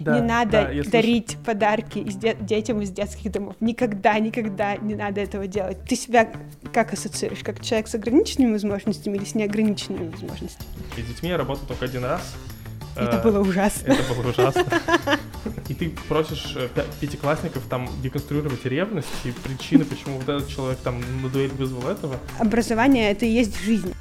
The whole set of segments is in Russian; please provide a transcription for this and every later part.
Да, не надо да, я слышу. дарить подарки из де- детям из детских домов. Никогда, никогда не надо этого делать. Ты себя как ассоциируешь? Как человек с ограниченными возможностями или с неограниченными возможностями? И с детьми я работал только один раз. Это Э, было ужасно. Это было ужасно. И ты просишь э, пя- пятиклассников там деконструировать ревность и причины, почему вот этот человек там на дуэль вызвал этого. Образование — это и есть жизнь.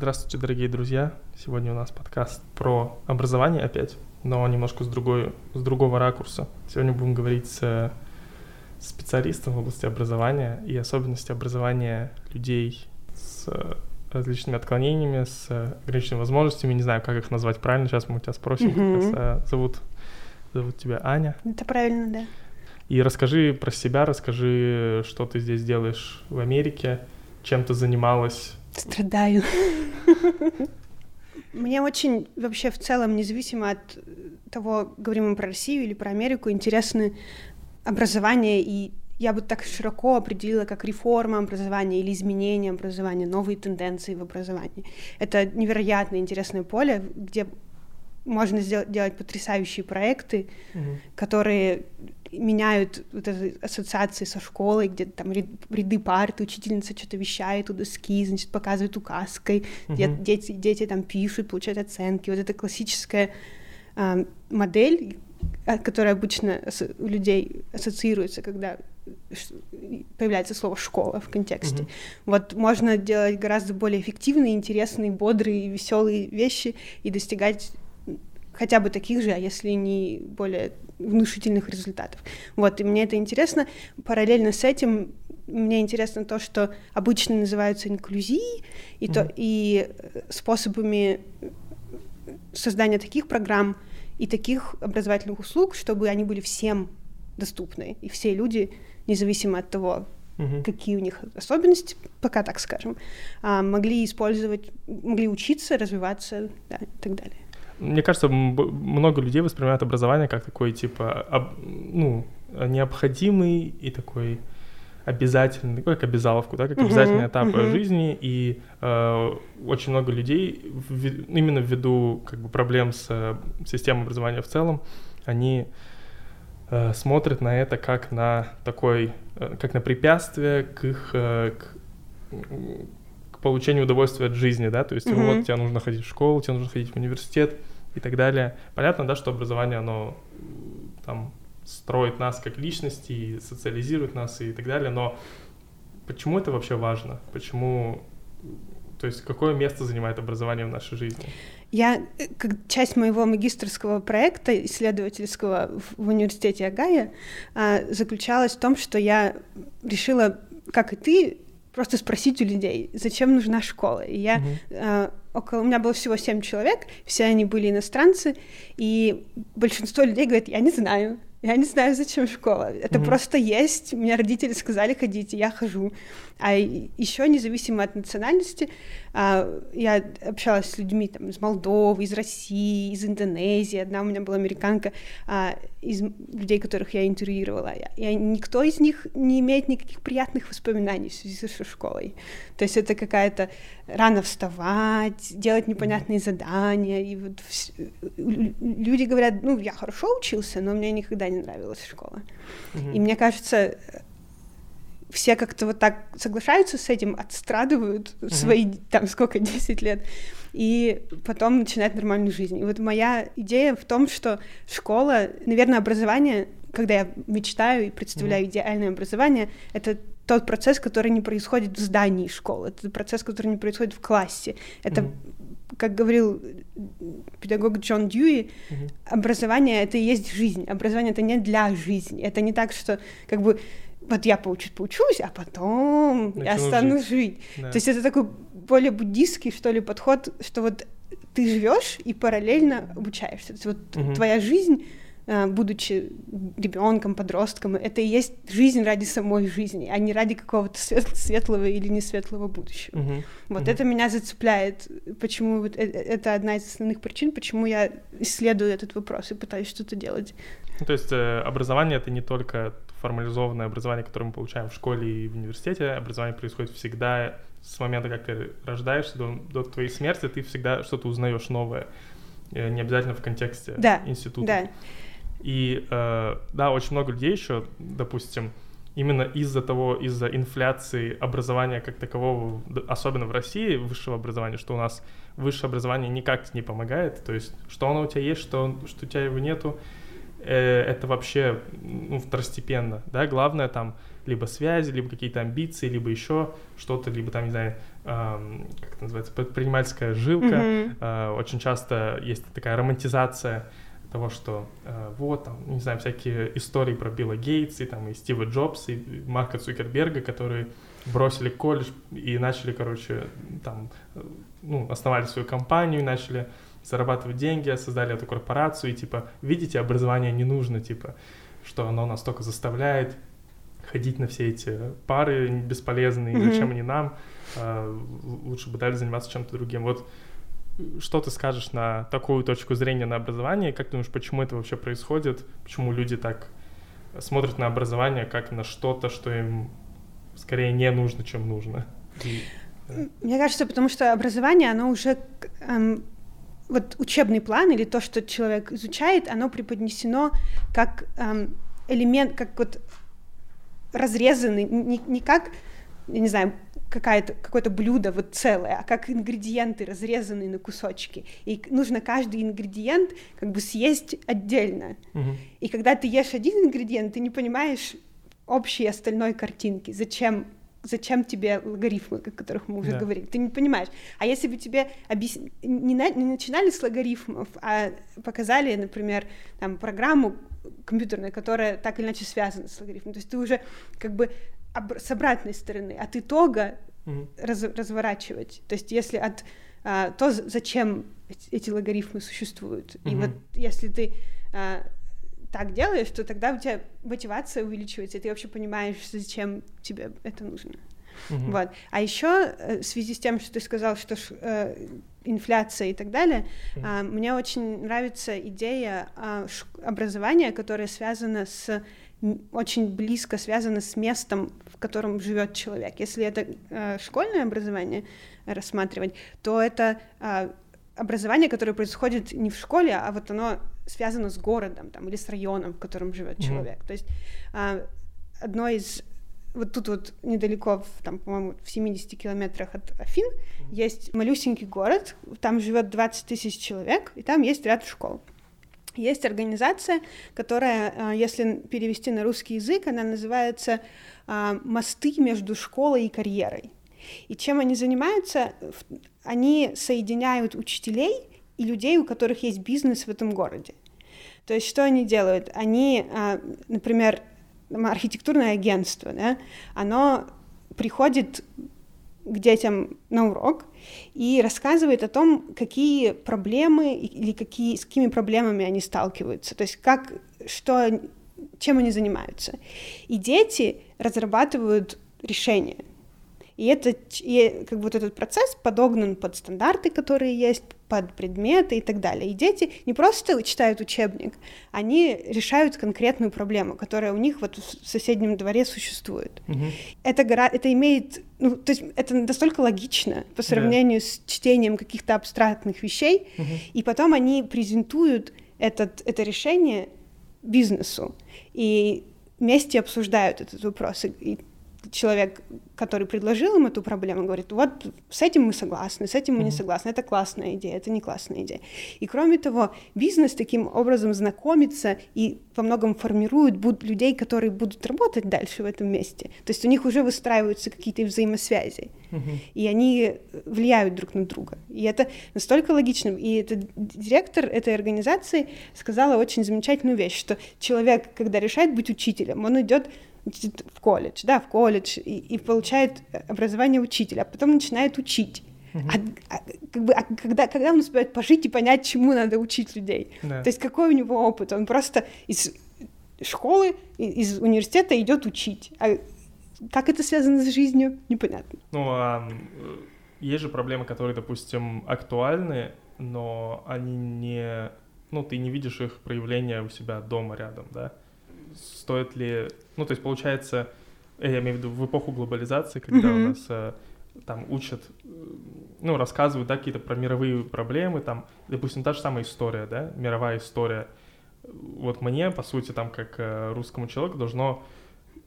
Здравствуйте, дорогие друзья. Сегодня у нас подкаст про образование опять, но немножко с, другой, с другого ракурса. Сегодня будем говорить с специалистом в области образования и особенности образования людей с различными отклонениями, с ограниченными возможностями. Не знаю, как их назвать правильно. Сейчас мы у тебя спросим. как Мгм. раз, Зовут, зовут тебя Аня. Это правильно, да. И расскажи про себя, расскажи, что ты здесь делаешь в Америке, чем ты занималась. Страдаю. Мне очень вообще в целом, независимо от того, говорим мы про Россию или про Америку, интересны образование, и я бы так широко определила, как реформа образования или изменение образования, новые тенденции в образовании. Это невероятно интересное поле, где можно сделать, делать потрясающие проекты, которые меняют вот эти ассоциации со школой, где там ряд- ряды парт, учительница что-то вещает у доски, значит, показывает указкой, Мгм. дети, дети там пишут, получают оценки. Вот это классическая а, модель, а, которая обычно у людей ассоциируется, когда появляется слово «школа» в контексте. Мгм. Вот можно делать гораздо более эффективные, интересные, бодрые, веселые вещи и достигать хотя бы таких же, а если не более внушительных результатов. Вот, и мне это интересно. Параллельно с этим мне интересно то, что обычно называются инклюзией и, то, Мгм. и э, способами создания таких программ и таких образовательных услуг, чтобы они были всем доступны, и все люди, независимо от того, Мгм. какие у них особенности, пока так скажем, а, могли использовать, могли учиться, развиваться да, и так далее. Мне кажется, много людей воспринимают образование как такой, типа, об- ну, необходимый и такой обязательный, такой как обязаловку, да, как Мгм, обязательный этап мгм. жизни, и э, очень много людей, вви- именно ввиду как бы проблем с э, системой образования в целом, они э, смотрят на это как на такой, э, как на препятствие к их, э, к, к получению удовольствия от жизни, да, то есть Мгм. вот тебе нужно ходить в школу, тебе нужно ходить в университет и так далее. Понятно, да, что образование, оно там строит нас как личности, и социализирует нас и так далее, но почему это вообще важно? Почему, то есть какое место занимает образование в нашей жизни? Я, э, как часть моего магистрского проекта исследовательского в, в университете Агая а, заключалась в том, что я решила, как и ты, просто спросить у людей, зачем нужна школа. И я Мгм. а, около у меня было всего семь человек, все они были иностранцы, и большинство людей говорят, я не знаю. Я не знаю, зачем школа. Это Мгм. просто есть. Мне родители сказали, ходите, я хожу. А еще независимо от национальности, а, я общалась с людьми там, из Молдовы, из России, из Индонезии. Одна у меня была американка, а, из людей, которых я интервьюировала. И никто из них не имеет никаких приятных воспоминаний в связи со школой. То есть это какая-то рано вставать, делать непонятные задания. И вот люди говорят, ну, я хорошо учился, но мне никогда не нравилась школа. Мгм. И мне кажется, все как-то вот так соглашаются с этим, отстрадывают свои, там, сколько, 10 лет, и потом начинают нормальную жизнь. И вот моя идея в том, что школа, наверное, образование, когда я мечтаю и представляю идеальное образование, это тот процесс, который не происходит в здании школы, это процесс, который не происходит в классе. Это, Мгм. как говорил педагог Джон Дьюи, Мгм. образование это и есть жизнь. Образование это не для жизни. Это не так, что как бы вот я поучусь, поучусь, а потом я Начну стану жить. жить. Да. То есть это такой более буддийский, что ли, подход, что вот ты живешь и параллельно обучаешься. То есть вот Мгм. твоя жизнь, э, будучи ребенком, подростком, это и есть жизнь ради самой жизни, а не ради какого-то свет- светлого или не светлого будущего. Мгм. Вот Мгм. это меня зацепляет, почему вот э- э- это одна из основных причин, почему я исследую этот вопрос и пытаюсь что-то делать. Ну, То есть образование это не только формализованное образование, которое мы получаем в школе и в университете. Образование происходит всегда с момента, как ты рождаешься до, до твоей смерти, ты всегда что-то узнаешь новое. э, не обязательно в контексте да, института. Да. И э, да, очень много людей еще, допустим, именно из-за того, из-за инфляции образования как такового, особенно в России, высшего образования, что у нас высшее образование никак не помогает, то есть что оно у тебя есть, что, что у тебя его нету, это вообще ну, второстепенно, да, главное там либо связи, либо какие-то амбиции, либо еще что-то, либо там, не знаю, э, как это называется, предпринимательская жилка, mm-hmm. э, очень часто есть такая романтизация того, что э, вот, там, не знаю, всякие истории про Билла Гейтса, и, там, и Стива Джобса, и Марка Цукерберга, которые бросили колледж и начали, короче, там, э, ну, основали свою компанию, начали зарабатывать деньги, создали эту корпорацию, и, типа, видите, образование не нужно, типа, что оно настолько заставляет ходить на все эти пары бесполезные, mm-hmm. зачем они нам, э, лучше бы дали заниматься чем-то другим. Вот что ты скажешь на такую точку зрения на образование? Как думаешь, почему это вообще происходит? Почему люди так смотрят на образование как на что-то, что им скорее не нужно, чем нужно? И, да. Мне кажется, потому что образование, оно уже эм, вот учебный план или то, что человек изучает, оно преподнесено как эм, элемент, как вот разрезанный, не, не как, я не знаю, какая-то, какое-то блюдо вот целое, а как ингредиенты, разрезанные на кусочки. И нужно каждый ингредиент как бы съесть отдельно. Угу. И когда ты ешь один ингредиент, ты не понимаешь общей остальной картинки. Зачем зачем тебе логарифмы, о которых мы уже да. говорили, ты не понимаешь. А если бы тебе объяс... не, на... не начинали с логарифмов, а показали, например, там программу компьютерную, которая так или иначе связана с логарифмом, то есть ты уже как бы об... с обратной стороны, от итога угу. раз... разворачивать. То есть если от а, то, зачем эти логарифмы существуют. Угу. И вот если ты а, так делаешь, то тогда у тебя мотивация увеличивается, и ты вообще понимаешь, зачем тебе это нужно. Uh-huh. Вот. А еще э, в связи с тем, что ты сказал, что э, инфляция и так далее, э, мне очень нравится идея э, образования, которая связана с очень близко связана с местом, в котором живет человек. Если это э, школьное образование рассматривать, то это э, образование, которое происходит не в школе, а вот оно связано с городом там, или с районом, в котором живет mm-hmm. человек. То есть а, одно из вот тут вот недалеко, там, по-моему, в 70 километрах от Афин, mm-hmm. есть малюсенький город, там живет 20 тысяч человек, и там есть ряд школ. Есть организация, которая, а, если перевести на русский язык, она называется а, «Мосты между школой и карьерой». И чем они занимаются? Они соединяют учителей и людей, у которых есть бизнес в этом городе. То есть что они делают? Они, а, например, архитектурное агентство, да, оно приходит к детям на урок и рассказывает о том, какие проблемы или какие, с какими проблемами они сталкиваются, то есть как, что, чем они занимаются. И дети разрабатывают решения. И, это, и как бы вот этот процесс подогнан под стандарты, которые есть, под предметы и так далее. И дети не просто читают учебник, они решают конкретную проблему, которая у них вот в соседнем дворе существует. Угу. Это, гора... это имеет, ну, то есть это настолько логично по сравнению да. с чтением каких-то абстрактных вещей, угу. и потом они презентуют этот, это решение бизнесу и вместе обсуждают этот вопрос. И человек, который предложил им эту проблему, говорит, вот с этим мы согласны, с этим мы не согласны, это классная идея, это не классная идея. И кроме того, бизнес таким образом знакомится и во многом формирует людей, которые будут работать дальше в этом месте. То есть у них уже выстраиваются какие-то взаимосвязи, uh-huh. и они влияют друг на друга. И это настолько логично. И этот директор этой организации сказала очень замечательную вещь, что человек, когда решает быть учителем, он идет в колледж, да, в колледж, и, и получает образование учителя, а потом начинает учить. Uh-huh. А, а, как бы, а когда, когда он успевает пожить и понять, чему надо учить людей? Да. То есть какой у него опыт? Он просто из школы, из университета идет учить. А как это связано с жизнью, непонятно. Ну, а есть же проблемы, которые, допустим, актуальны, но они не... Ну, ты не видишь их проявления у себя дома рядом, да? стоит ли... Ну, то есть, получается, я имею в виду в эпоху глобализации, когда mm-hmm. у нас э, там учат, э, ну, рассказывают, да, какие-то про мировые проблемы, там, допустим, та же самая история, да, мировая история. Вот мне, по сути, там, как э, русскому человеку, должно,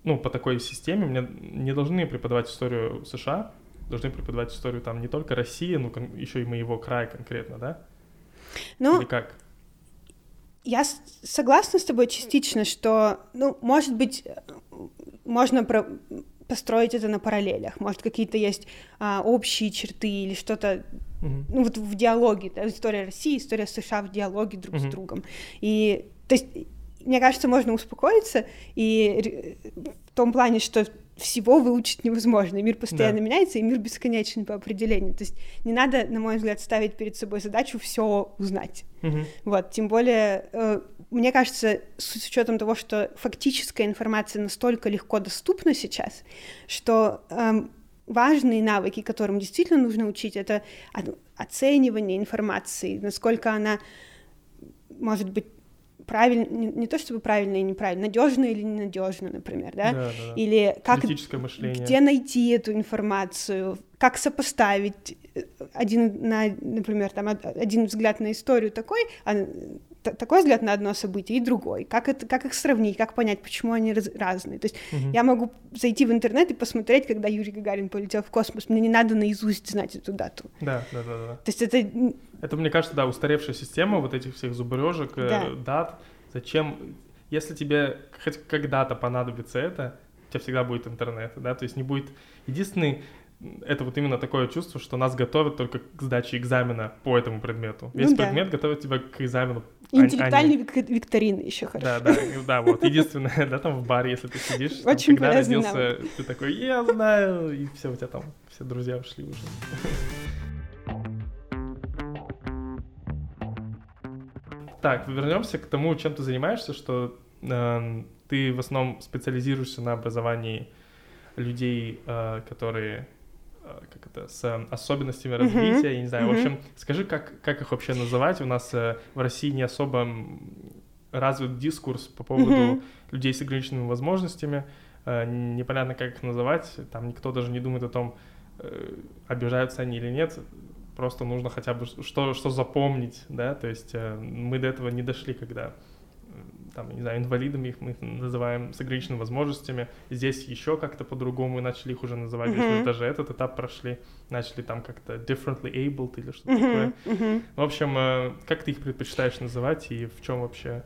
ну, по такой системе, мне не должны преподавать историю США, должны преподавать историю там не только России, но еще и моего края конкретно, да? Ну, Или как? Я согласна с тобой частично, что, ну, может быть, можно про построить это на параллелях. Может, какие-то есть а, общие черты или что-то, mm-hmm. ну, вот в диалоге, да, история России, история США в диалоге друг mm-hmm. с другом. И, то есть, мне кажется, можно успокоиться и в том плане, что всего выучить невозможно. Мир постоянно да. меняется, и мир бесконечен по определению. То есть не надо, на мой взгляд, ставить перед собой задачу все узнать. Угу. Вот, тем более, э, мне кажется, с, с учетом того, что фактическая информация настолько легко доступна сейчас, что э, важные навыки, которым действительно нужно учить, это оценивание информации, насколько она может быть правильно, не, не то чтобы правильно и неправильно, надежно или ненадежно, например, да? Да, да, да. Или как, мышление. где найти эту информацию, как сопоставить э, один на, например, там один взгляд на историю такой, а такой взгляд на одно событие и другой, как, это, как их сравнить, как понять, почему они раз, разные. То есть угу. я могу зайти в интернет и посмотреть, когда Юрий Гагарин полетел в космос, мне не надо наизусть знать эту дату. Да, да, да. да. То есть это... Это, мне кажется, да, устаревшая система вот этих всех зубрежек, э, да. дат. Зачем, если тебе хоть когда-то понадобится это, у тебя всегда будет интернет, да, то есть не будет... Единственный это вот именно такое чувство, что нас готовят только к сдаче экзамена по этому предмету. Весь ну, предмет да. готовит тебя к экзамену. Интеллектуальные а, викторины еще хорошо. Да, да, да, вот. Единственное, да, там в баре, если ты сидишь, там, когда родился, навык. ты такой, я знаю, и все, у тебя там все друзья ушли уже. Так, вернемся к тому, чем ты занимаешься, что э, ты в основном специализируешься на образовании людей, э, которые Э, как это, с особенностями развития, uh-huh. я не знаю. Uh-huh. В общем, скажи, как, как их вообще называть? У нас э, в России не особо развит дискурс по поводу uh-huh. людей с ограниченными возможностями. Э, непонятно, как их называть. Там никто даже не думает о том, обижаются они или нет. Просто нужно хотя бы что, что запомнить, да, то есть мы до этого не дошли, когда там, не знаю, инвалидами их мы называем с ограниченными возможностями. Здесь еще как-то по-другому начали их уже называть, mm-hmm. если даже этот этап прошли, начали там как-то differently abled или что-то mm-hmm. такое. Mm-hmm. В общем, э, как ты их предпочитаешь называть и в чем вообще?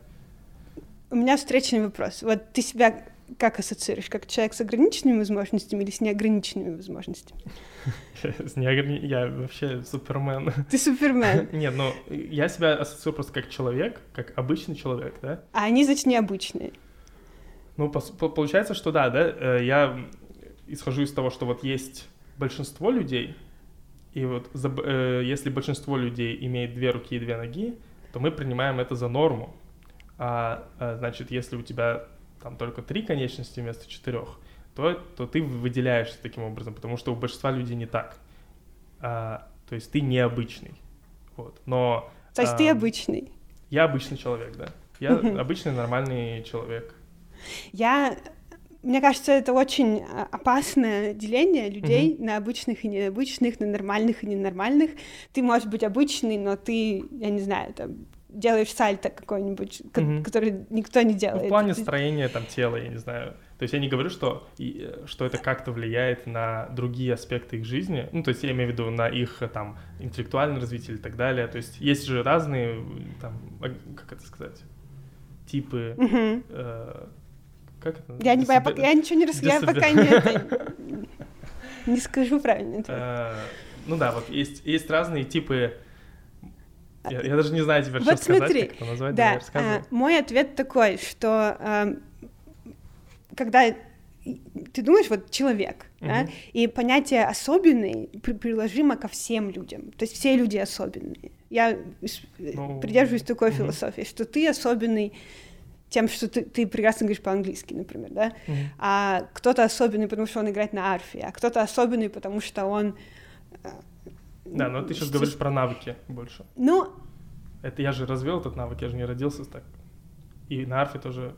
У меня встречный вопрос. Вот ты себя как ассоциируешь? Как человек с ограниченными возможностями или с неограниченными возможностями? С неограни... Я вообще супермен. Ты супермен? Нет, ну я себя ассоциирую просто как человек, как обычный человек, да? А они, значит, необычные. Ну, по получается, что да, да, э, я исхожу из того, что вот есть большинство людей, и вот э, если большинство людей имеет две руки и две ноги, то мы принимаем это за норму. А, а значит, если у тебя там только три конечности вместо четырех, то, то ты выделяешься таким образом, потому что у большинства людей не так. А, то есть ты необычный. Вот. Но... То есть а, ты обычный? Я обычный человек, да. Я обычный нормальный человек. Я мне кажется, это очень а, опасное деление людей mm-hmm. на обычных и необычных, на нормальных и ненормальных. Ты можешь быть обычный, но ты, я не знаю, там, делаешь сальто какой-нибудь, mm-hmm. который никто не делает. Ну, в плане строения там тела, я не знаю. То есть я не говорю, что, что это как-то влияет на другие аспекты их жизни. Ну, то есть я имею в виду на их там интеллектуальное развитие и так далее. То есть есть же разные там, а, как это сказать, типы. Mm-hmm. Э, как это? Я, не, я, пока, я ничего не рассказываю, я пока не, не скажу правильно. Э, ну да, вот есть, есть разные типы я, я даже не знаю теперь, вот что смотри, сказать, как это назвать. Да, а, мой ответ такой, что а, когда ты думаешь, вот человек, uh-huh. да, и понятие особенный при, приложимо ко всем людям, то есть все люди особенные. Я ну, придерживаюсь такой uh-huh. философии, что ты особенный тем, что ты, ты прекрасно говоришь по-английски, например, да, uh-huh. а кто-то особенный, потому что он играет на арфе, а кто-то особенный, потому что он да, но ты сейчас говоришь про навыки больше. Ну... Это я же развел этот навык, я же не родился так. И на арфе тоже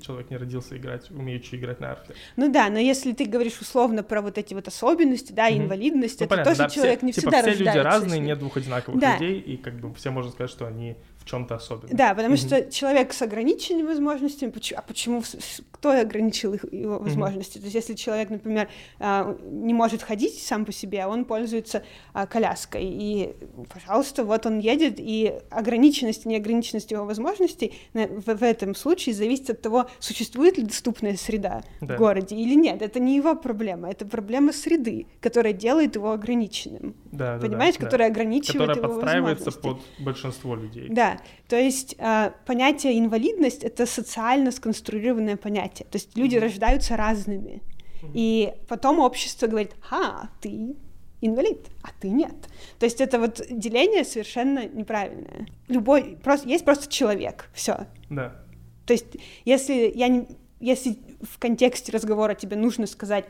человек не родился играть, умеющий играть на арфе. Ну да, но если ты говоришь условно про вот эти вот особенности, да, mm инвалидность, ну, это понятно, тоже да, человек все, не типа, всегда все люди разные, нет двух одинаковых да. людей, и как бы все можно сказать, что они в чем-то особенные. Да, потому mm что человек с ограниченными возможностями, а почему, кто ограничил их, его возможности? mm То есть если человек, например, а, не может ходить сам по себе, он пользуется а, коляской, и, пожалуйста, вот он едет, и ограниченность и неограниченность его возможностей в, этом случае зависит от того, существует ли доступная среда да. в городе или нет. Это не его проблема, это проблема среды, которая делает его ограниченным. Да, Понимаешь, да, которая да. ограничивает которая его подстраивается под большинство людей. Да, то есть э, понятие инвалидность это социально сконструированное понятие. То есть люди mm-hmm. рождаются разными. Mm-hmm. И потом общество говорит, ха, ты инвалид, а ты нет. То есть это вот деление совершенно неправильное. Любой, просто, есть просто человек, все. Да. То есть если я не, если в контексте разговора тебе нужно сказать,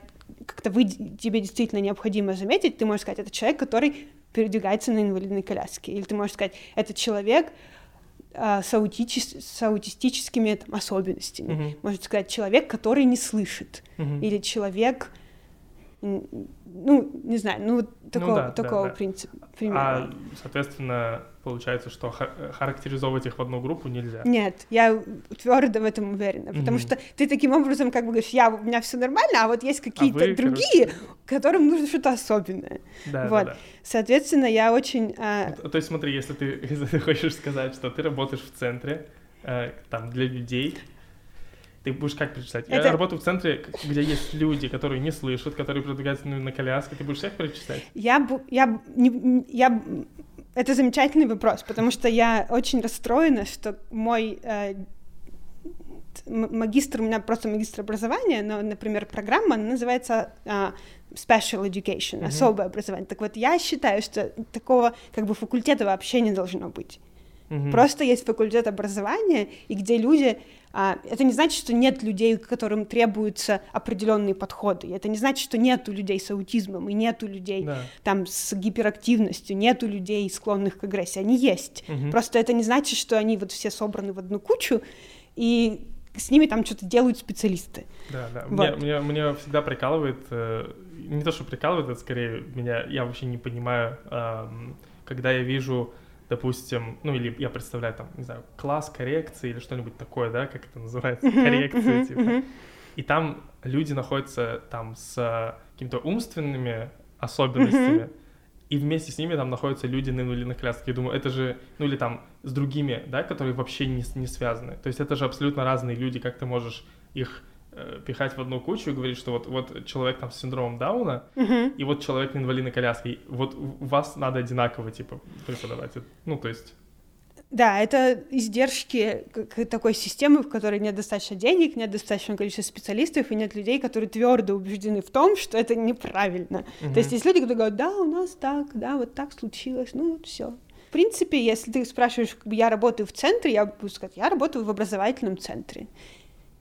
как-то вы, тебе действительно необходимо заметить, ты можешь сказать, это человек, который передвигается на инвалидной коляске. Или ты можешь сказать, это человек с, аутичес, с аутистическими там, особенностями. Mm-hmm. Может сказать, человек, который не слышит. Mm-hmm. Или человек ну, не знаю, ну, вот ну такого, ну, да, такого да, да. принципа. А, соответственно, получается, что характеризовать их в одну группу нельзя. Нет, я твердо в этом уверена, потому mm-hmm. что ты таким образом как бы говоришь, я, у меня все нормально, а вот есть какие-то а другие, короче... которым нужно что-то особенное. Да, вот. да, да. Соответственно, я очень... А... То, то есть смотри, если ты, если ты хочешь сказать, что ты работаешь в центре, э, там, для людей, ты будешь как перечислять? Это... Я работаю в центре, где есть люди, которые не слышат, которые продвигаются на коляске. Ты будешь всех перечислять? Я, я, не, я... Это замечательный вопрос, потому что я очень расстроена, что мой э, магистр, у меня просто магистр образования, но, например, программа называется uh, Special Education, mm-hmm. особое образование. Так вот, я считаю, что такого как бы факультета вообще не должно быть. Mm-hmm. Просто есть факультет образования, и где люди а, это не значит, что нет людей, которым требуются определенные подходы. Это не значит, что нету людей с аутизмом, и нету людей да. там с гиперактивностью, нету людей, склонных к агрессии. Они есть. Угу. Просто это не значит, что они вот все собраны в одну кучу, и с ними там что-то делают специалисты. Да, да. Вот. Меня, меня, меня всегда прикалывает, э, не то, что прикалывает, это скорее меня, я вообще не понимаю, э, когда я вижу допустим, ну или я представляю там, не знаю, класс коррекции или что-нибудь такое, да, как это называется, коррекция, типа. И там люди находятся там с какими-то умственными особенностями, и вместе с ними там находятся люди на инвалидных колясках. Я думаю, это же, ну или там с другими, да, которые вообще не, не связаны. То есть это же абсолютно разные люди, как ты можешь их пихать в одну кучу и говорить, что вот, вот человек там с синдромом Дауна, uh-huh. и вот человек на инвалидной коляске, вот вас надо одинаково, типа, преподавать. Ну, то есть... Да, это издержки такой системы, в которой нет достаточно денег, нет достаточного количества специалистов и нет людей, которые твердо убеждены в том, что это неправильно. Uh-huh. То есть есть люди, которые говорят, да, у нас так, да, вот так случилось, ну вот все. В принципе, если ты спрашиваешь, я работаю в центре, я буду сказать, я работаю в образовательном центре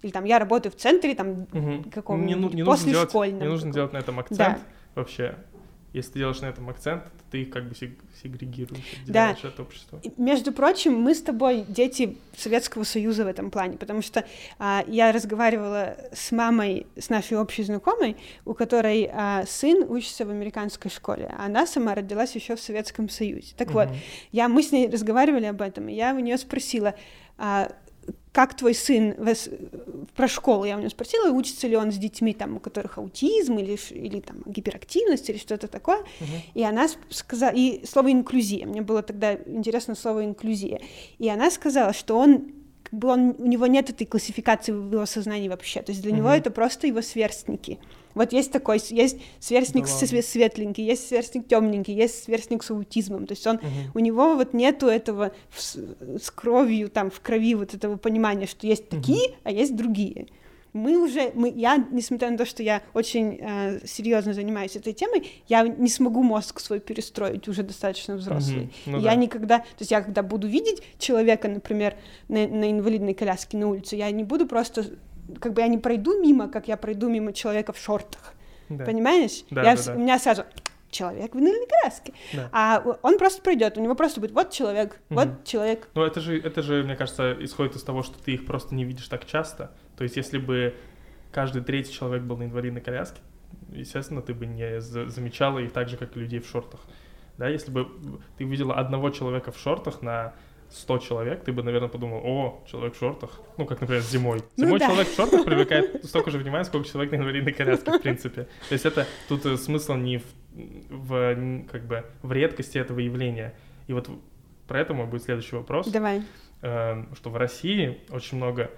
или там я работаю в центре там угу. каком-нибудь не, не после делать, школьном. Не нужно делать на этом акцент да. вообще. Если ты делаешь на этом акцент, ты их как бы сегрегируешь, отделяешь да. от общества. Между прочим, мы с тобой дети Советского Союза в этом плане, потому что а, я разговаривала с мамой, с нашей общей знакомой, у которой а, сын учится в американской школе, а она сама родилась еще в Советском Союзе. Так угу. вот, я, мы с ней разговаривали об этом, и я у нее спросила, а, как твой сын про школу, я у него спросила, учится ли он с детьми, там, у которых аутизм или, или там, гиперактивность или что-то такое, uh-huh. и она сказала, и слово инклюзия, мне было тогда интересно слово инклюзия, и она сказала, что он как бы он, у него нет этой классификации в его сознании вообще, то есть для uh-huh. него это просто его сверстники. Вот есть такой, есть сверстник да светленький, есть сверстник темненький, есть сверстник с аутизмом. То есть он, угу. у него вот нету этого с, с кровью, там, в крови вот этого понимания, что есть угу. такие, а есть другие. Мы уже, мы, я, несмотря на то, что я очень э, серьезно занимаюсь этой темой, я не смогу мозг свой перестроить уже достаточно взрослый. Mm-hmm. Ну, я да. никогда, то есть я когда буду видеть человека, например, на, на инвалидной коляске на улице, я не буду просто как бы я не пройду мимо, как я пройду мимо человека в шортах. Да. Понимаешь? Да, я, да, да. У меня сразу человек в инвалидной коляске. Да. А он просто придет, у него просто будет вот человек, Мгм. вот человек. Ну, это же, это же, мне кажется, исходит из того, что ты их просто не видишь так часто. То есть, если бы каждый третий человек был на инвалидной коляске, естественно, ты бы не за- замечала их так же, как и людей в шортах. Да, если бы ты видела одного человека в шортах на 100 человек, ты бы, наверное, подумал, о, человек в шортах. Ну, как, например, зимой. Ну Зимой да. человек в шортах привлекает столько же внимания, сколько человек на инвалидной коляске, в принципе. То есть это тут э, смысл не в, в, как бы, в редкости этого явления. И вот про это мой будет следующий вопрос Давай. э, что в России очень много,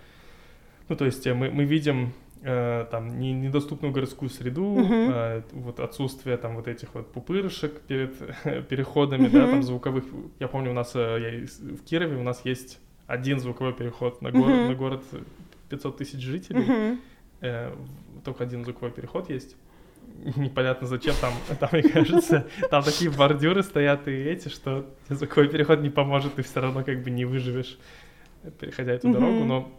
ну, то есть э, мы, мы видим э, там не- недоступную городскую среду, Мгм. э, вот отсутствие там вот этих вот пупырышек перед переходами, да, там звуковых. Я помню, у нас э, я в Кирове у нас есть один звуковой переход на город, Мгм. на город 500 тысяч жителей, Мгм. Э, только один звуковой переход есть. Непонятно зачем там, там, мне кажется, там такие бордюры стоят и эти, что звуковой переход не поможет, ты все равно как бы не выживешь, переходя эту Мгм. дорогу, но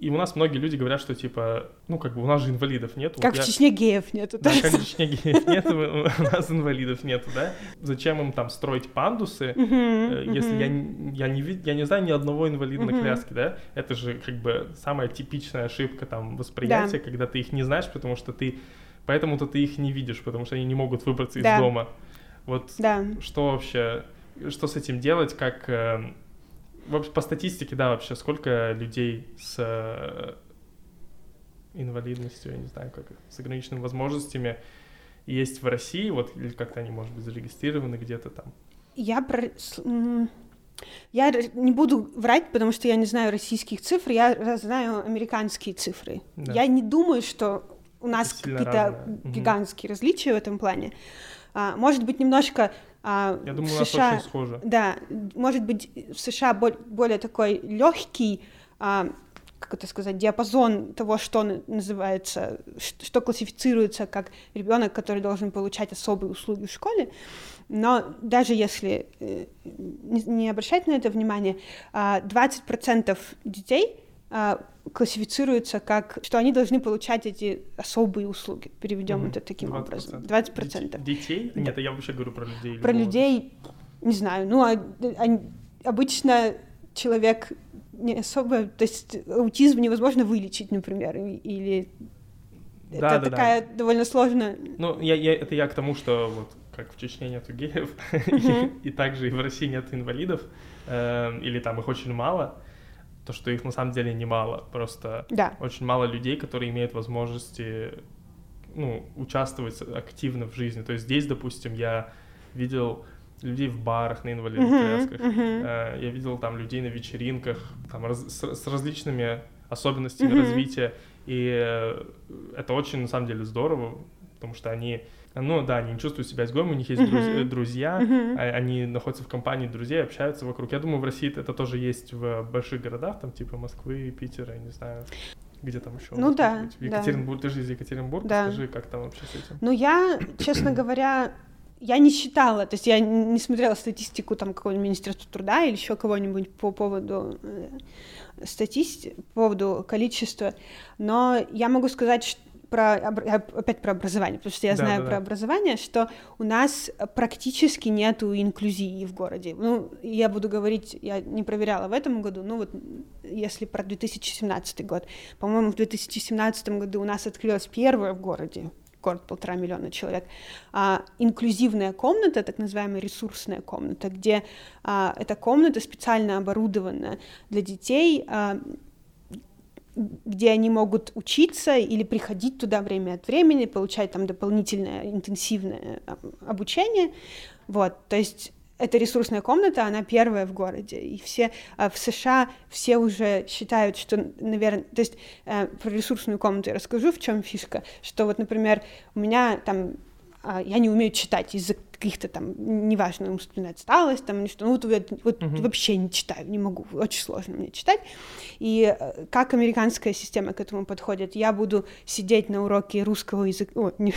и у нас многие люди говорят, что типа, ну как бы у нас же инвалидов нет. Как в Чечне геев нету. Да, как в Чечне геев нет, у нас инвалидов нету, да? Зачем им там строить пандусы, Э, Если я, я, не, я не знаю ни одного инвалида на коляске, да, это же как бы самая типичная ошибка там восприятия, Да. когда ты их не знаешь, потому что ты, поэтому-то ты их не видишь, потому что они не могут выбраться из дома. Вот что вообще, что с этим делать, как, э, по статистике, да, вообще, сколько людей с э, инвалидностью, я не знаю, как, с ограниченными возможностями есть в России, вот, или как-то они, может быть, зарегистрированы где-то там. Я про... Я не буду врать, потому что я не знаю российских цифр, я знаю американские цифры. Да. Я не думаю, что у нас какие-то гигантские различия в этом плане. А, может быть, немножко а, Я думаю, в у нас США... очень схоже. Да, может быть, в США бо- более такой легкий, как это сказать, диапазон того, что называется, что классифицируется как ребенок, который должен получать особые услуги в школе. Но даже если э, не, обращать на это внимание, а, 20% детей классифицируется как, что они должны получать эти особые услуги. Переведем Мгм. это таким 20%. образом. 20%. Дет- Детей? Да. Нет, я вообще говорю про людей. Про любого людей, не знаю, ну, а- а- обычно человек не особо, то есть аутизм невозможно вылечить, например, или Да, это да, да. такая довольно сложная... Ну, я, я, это я к тому, что вот как в Чечне нету геев, и, также и в России нет инвалидов, эм, или там их очень мало, то, что их на самом деле немало, просто Да, очень мало людей, которые имеют возможности, ну, участвовать активно в жизни. То есть здесь, допустим, я видел людей в барах на инвалидных Мгм, колясках, э, я видел там людей на вечеринках, там раз- с, с различными особенностями Мгм. развития, и э, это очень, на самом деле, здорово, потому что они, ну да, они не чувствуют себя изгоем, у них есть э, друзья, а- они находятся в компании друзей, общаются вокруг. Я думаю, в России это тоже есть в больших городах, там типа Москвы, Питера, я не знаю, где там еще. Ну да, да. Екатеринбург, ты же из Екатеринбурга, Да. скажи, как там вообще с этим? Ну, я, честно говоря, я не считала, то есть я не смотрела статистику там какого-нибудь Министерства труда или еще кого-нибудь по поводу э, статистики, по поводу количества, но я могу сказать что про, опять про образование, потому что я Да, знаю да, про да. образование, что у нас практически нету инклюзии в городе. Ну, я буду говорить, я не проверяла в этом году, ну вот если про 2017 год. По-моему, в 2017 году у нас открылась первая в городе город полтора миллиона человек, а, инклюзивная комната, так называемая ресурсная комната, где а, эта комната специально оборудована для детей, а, где они могут учиться или приходить туда время от времени, получать там дополнительное интенсивное обучение, вот, то есть эта ресурсная комната, она первая в городе, и все а, в США все уже считают, что, наверное, то есть э, про ресурсную комнату я расскажу, в чем фишка, что вот, например, у меня там а, я не умею читать из-за каких-то там, неважно, умственная отсталость, там, или что, ну, вот, вот uh-huh. вообще не читаю, не могу, очень сложно мне читать. И э, как американская система к этому подходит? Я буду сидеть на уроке русского языка, о, не,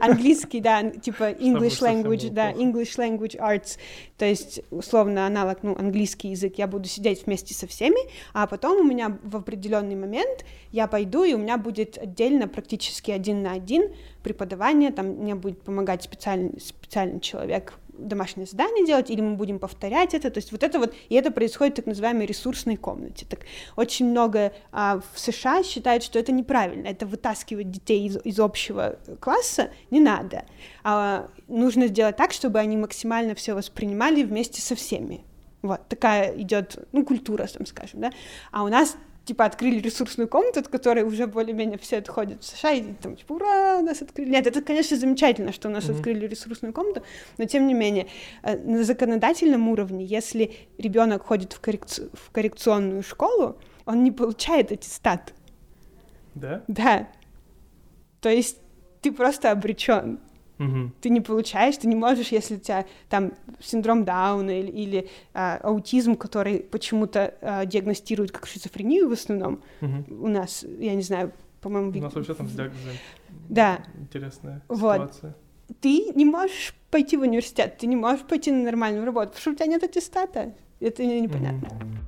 английский, да, типа English language, да, English language arts, то есть, условно, аналог, ну, английский язык, я буду сидеть вместе со всеми, а потом у меня в определенный момент я пойду, и у меня будет отдельно практически один на один преподавание, там мне будет помогать специальный, специальный человек домашнее задание делать, или мы будем повторять это, то есть вот это вот, и это происходит в так называемой ресурсной комнате. Так очень много а, в США считают, что это неправильно, это вытаскивать детей из, из общего класса не надо, а, нужно сделать так, чтобы они максимально все воспринимали вместе со всеми. Вот такая идет, ну, культура, там скажем, да. А у нас типа открыли ресурсную комнату, от которой уже более-менее все отходят в США, и там типа, ура, у нас открыли. Нет, это, конечно, замечательно, что у нас mm-hmm. открыли ресурсную комнату, но тем не менее, э, на законодательном уровне, если ребенок ходит в, коррекци... в коррекционную школу, он не получает аттестат. Да? Да. То есть ты просто обречен. Угу. Ты не получаешь, ты не можешь, если у тебя там синдром Дауна или, или а, аутизм, который почему-то а, диагностируют как шизофрению в основном. Угу. У нас, я не знаю, по-моему... У нас вообще там с диагнозом да. интересная вот. ситуация. Ты не можешь пойти в университет, ты не можешь пойти на нормальную работу, потому что у тебя нет аттестата. Это непонятно. Угу.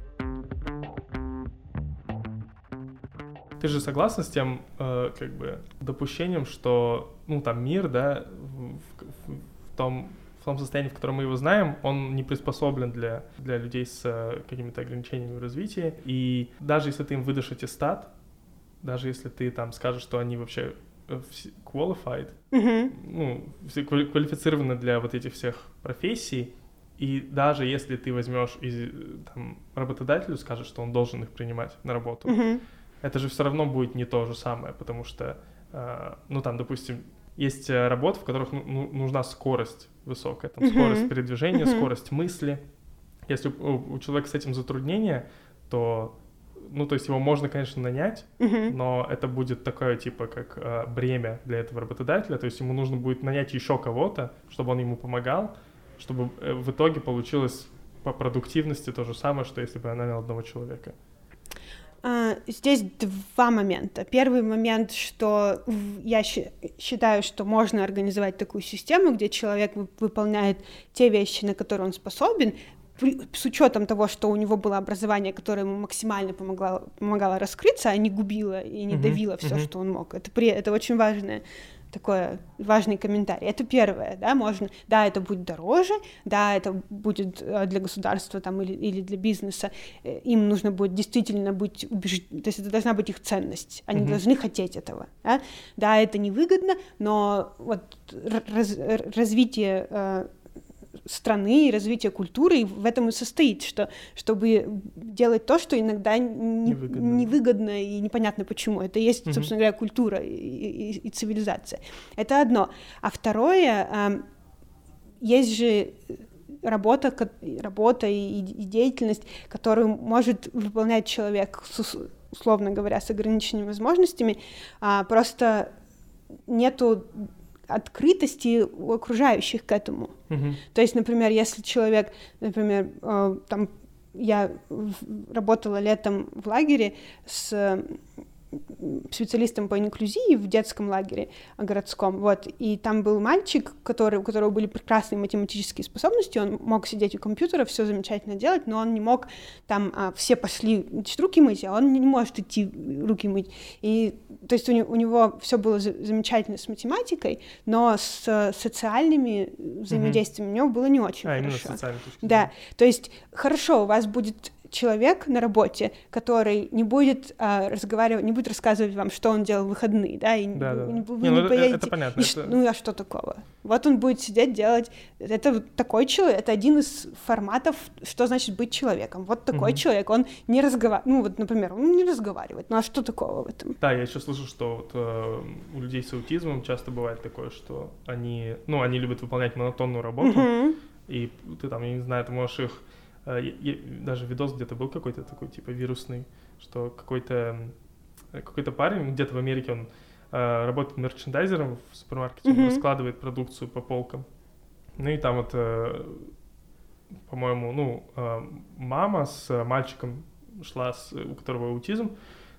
Ты же согласна с тем, э, как бы, допущением, что, ну, там, мир, да, в, в, том в том состоянии, в котором мы его знаем, он не приспособлен для, для людей с э, какими-то ограничениями в развитии. И даже если ты им выдашь аттестат, даже если ты там скажешь, что они вообще э, qualified, mm-hmm. ну, квалифицированы для вот этих всех профессий, и даже если ты возьмешь и там, работодателю скажешь, что он должен их принимать на работу, mm-hmm это же все равно будет не то же самое, потому что, э, ну там, допустим, есть э, работы, в которых ну, ну, нужна скорость высокая, там, uh-huh. скорость передвижения, uh-huh. скорость мысли. Если у, у человека с этим затруднения, то, ну, то есть его можно, конечно, нанять, uh-huh. но это будет такое, типа, как э, бремя для этого работодателя, то есть ему нужно будет нанять еще кого-то, чтобы он ему помогал, чтобы э, в итоге получилось по продуктивности то же самое, что если бы я нанял одного человека. А, здесь два момента. Первый момент, что я считаю, что можно организовать такую систему, где человек выполняет те вещи, на которые он способен, с учетом того, что у него было образование, которое ему максимально помогало, помогало раскрыться, а не губило и не давило все, uh-huh. что он мог. Это, при, это очень важное такой важный комментарий. Это первое, да, можно, да, это будет дороже, да, это будет э, для государства там или, или для бизнеса, э, им нужно будет действительно быть убежден, то есть это должна быть их ценность, они mm-hmm. должны хотеть этого, да, да, это невыгодно, но вот раз, развитие э, страны и развития культуры и в этом и состоит, что чтобы делать то, что иногда не, невыгодно. невыгодно и непонятно почему. Это есть, угу. собственно говоря, культура и, и, и цивилизация. Это одно. А второе, э, есть же работа, работа и, и деятельность, которую может выполнять человек, условно говоря, с ограниченными возможностями, а, просто нету открытости у окружающих к этому. Mm-hmm. То есть, например, если человек, например, э, там я работала летом в лагере с специалистом по инклюзии в детском лагере городском, вот, и там был мальчик, который, у которого были прекрасные математические способности, он мог сидеть у компьютера, все замечательно делать, но он не мог, там, а, все пошли руки мыть, а он не может идти руки мыть, и, то есть у, у него все было за, замечательно с математикой, но с социальными взаимодействиями mm-hmm. у него было не очень а, хорошо. Именно да, то есть хорошо, у вас будет человек на работе, который не будет а, разговаривать, не будет рассказывать вам, что он делал в выходные, да, и да, да. Не, вы не, не ну, поедете. Это понятно. И, это... Ну а что такого? Вот он будет сидеть делать. Это такой человек, это один из форматов, что значит быть человеком. Вот такой угу. человек, он не разговаривает, ну вот, например, он не разговаривает. Ну а что такого в этом? Да, я еще слышу, что вот, э, у людей с аутизмом часто бывает такое, что они, ну, они любят выполнять монотонную работу, угу. и ты там, я не знаю, ты можешь их даже видос где-то был какой-то такой, типа, вирусный, что какой-то какой-то парень где-то в Америке, он э, работает мерчендайзером в супермаркете, Мгм. он раскладывает продукцию по полкам. Ну и там вот, э, по-моему, ну, э, мама с мальчиком шла, с, у которого аутизм.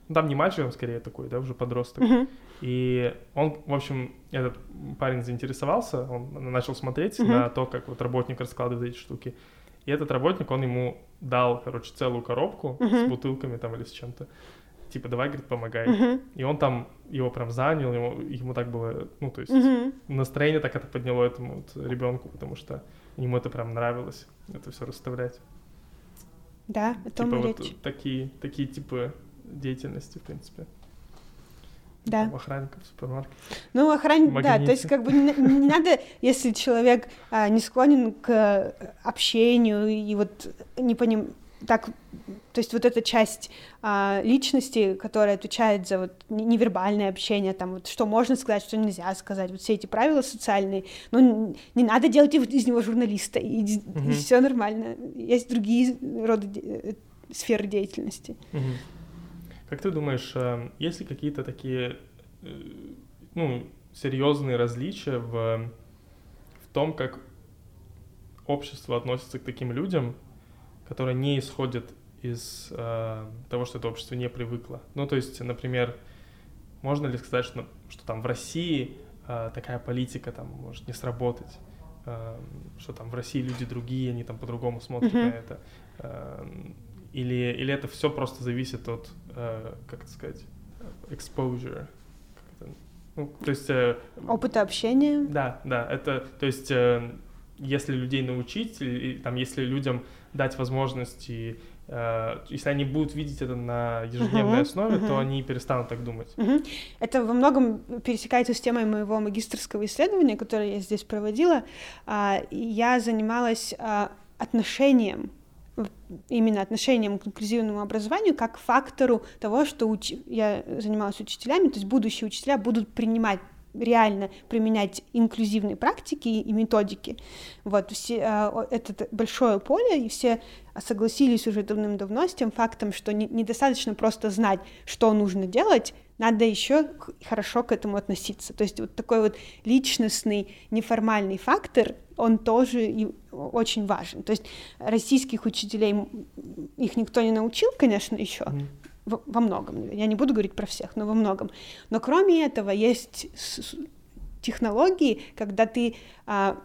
Ну, там не мальчик, он скорее такой, да, уже подросток. Мгм. И он, в общем, этот парень заинтересовался, он начал смотреть Мгм. на то, как вот работник раскладывает эти штуки. И этот работник, он ему дал, короче, целую коробку с Мгм. бутылками там или с чем-то. Типа, давай, говорит, помогай. Мгм. И он там его прям занял, ему, ему так было, ну, то есть Мгм. настроение так это подняло этому вот ребенку, потому что ему это прям нравилось, это все расставлять. Да, о том типа вот речь. такие, такие типы деятельности, в принципе. Да. Там охранников в супермаркете. Ну, охранник, да, то есть как бы не, не надо, если человек а, не склонен к э, общению и вот не поним... так, то есть вот эта часть а, личности, которая отвечает за вот не- невербальное общение, там вот что можно сказать, что нельзя сказать, вот все эти правила социальные, ну не надо делать из него журналиста, и, Мгм. все нормально, есть другие роды де- э, сферы деятельности. Мгм. Как ты думаешь, э, есть ли какие-то такие, э, ну, серьезные различия в, в том, как общество относится к таким людям, которые не исходят из э, того, что это общество не привыкло? Ну, то есть, например, можно ли сказать, что, что там в России э, такая политика там может не сработать? э, что там в России люди другие, они там по-другому смотрят Мгм. на это. Э, Или, или это все просто зависит от, э, как это сказать, exposure. Ну, то есть, э, Опыта общения. да, да, это, то есть, э, если людей научить, и, и там, если людям дать возможность, и, если они будут видеть это на ежедневной Мгм, основе, мгм. то они перестанут так думать. Мгм. Это во многом пересекается с темой моего магистрского исследования, которое я здесь проводила. А, Я занималась а, отношением именно отношением к инклюзивному образованию как фактору того, что уч- я занималась учителями, то есть будущие учителя будут принимать реально применять инклюзивные практики и методики. Вот, все, о- это большое поле, и все согласились уже давным-давно с тем фактом, что не- недостаточно просто знать, что нужно делать, надо еще хорошо к этому относиться. То есть вот такой вот личностный, неформальный фактор, он тоже и очень важен. То есть российских учителей, их никто не научил, конечно, еще, Мгм. во, во многом. Я не буду говорить про всех, но во многом. Но кроме этого есть технологии, когда ты а,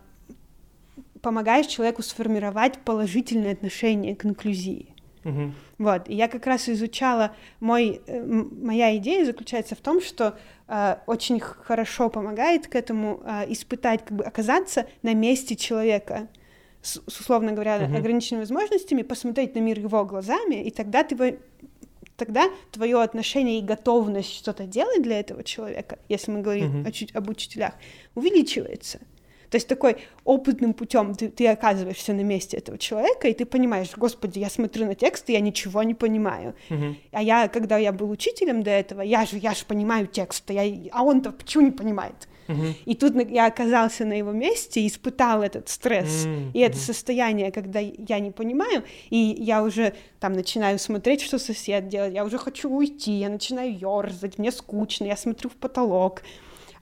помогаешь человеку сформировать положительное отношение к инклюзии. Мгм. Вот, и я как раз изучала, мой, э, моя идея заключается в том, что э, очень хорошо помогает к этому э, испытать, как бы оказаться на месте человека, с, с, условно говоря, Мгм. ограниченными возможностями, посмотреть на мир его глазами, и тогда ты тогда твое отношение и готовность что-то делать для этого человека, если мы говорим Мгм. о об учителях, увеличивается. То есть такой опытным путем ты, ты оказываешься на месте этого человека, и ты понимаешь, господи, я смотрю на текст, и я ничего не понимаю. Мгм. А я, когда я был учителем до этого, я же, я же понимаю текст, а, я, а он-то почему не понимает? Мгм. И тут я оказался на его месте и испытал этот стресс М, и это состояние, когда я не понимаю, и я уже там начинаю смотреть, что сосед делает, я уже хочу уйти, я начинаю ерзать, мне скучно, я смотрю в потолок.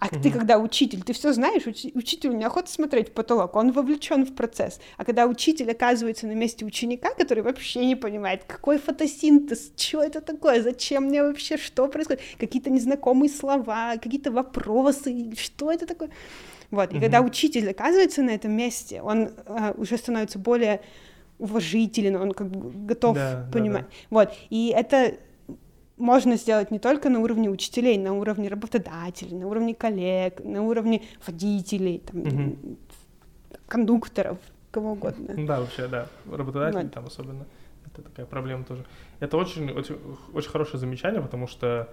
А ты, Мгм. когда учитель, ты все знаешь, учи- учителю неохота смотреть в потолок, он вовлечен в процесс. А когда учитель оказывается на месте ученика, который вообще не понимает, какой фотосинтез, что это такое, зачем мне вообще, что происходит, какие-то незнакомые слова, какие-то вопросы, что это такое. Вот, и когда учитель оказывается на этом месте, он а, уже становится более уважителен, он как бы готов Да, да, понимать. Вот, и это можно сделать не только на уровне учителей, на уровне работодателей, на уровне коллег, на уровне водителей, там, Мгм. кондукторов, кого угодно. Да, вообще, да. Работодатели Вот. там особенно. Это такая проблема тоже. Это очень, очень, очень хорошее замечание, потому что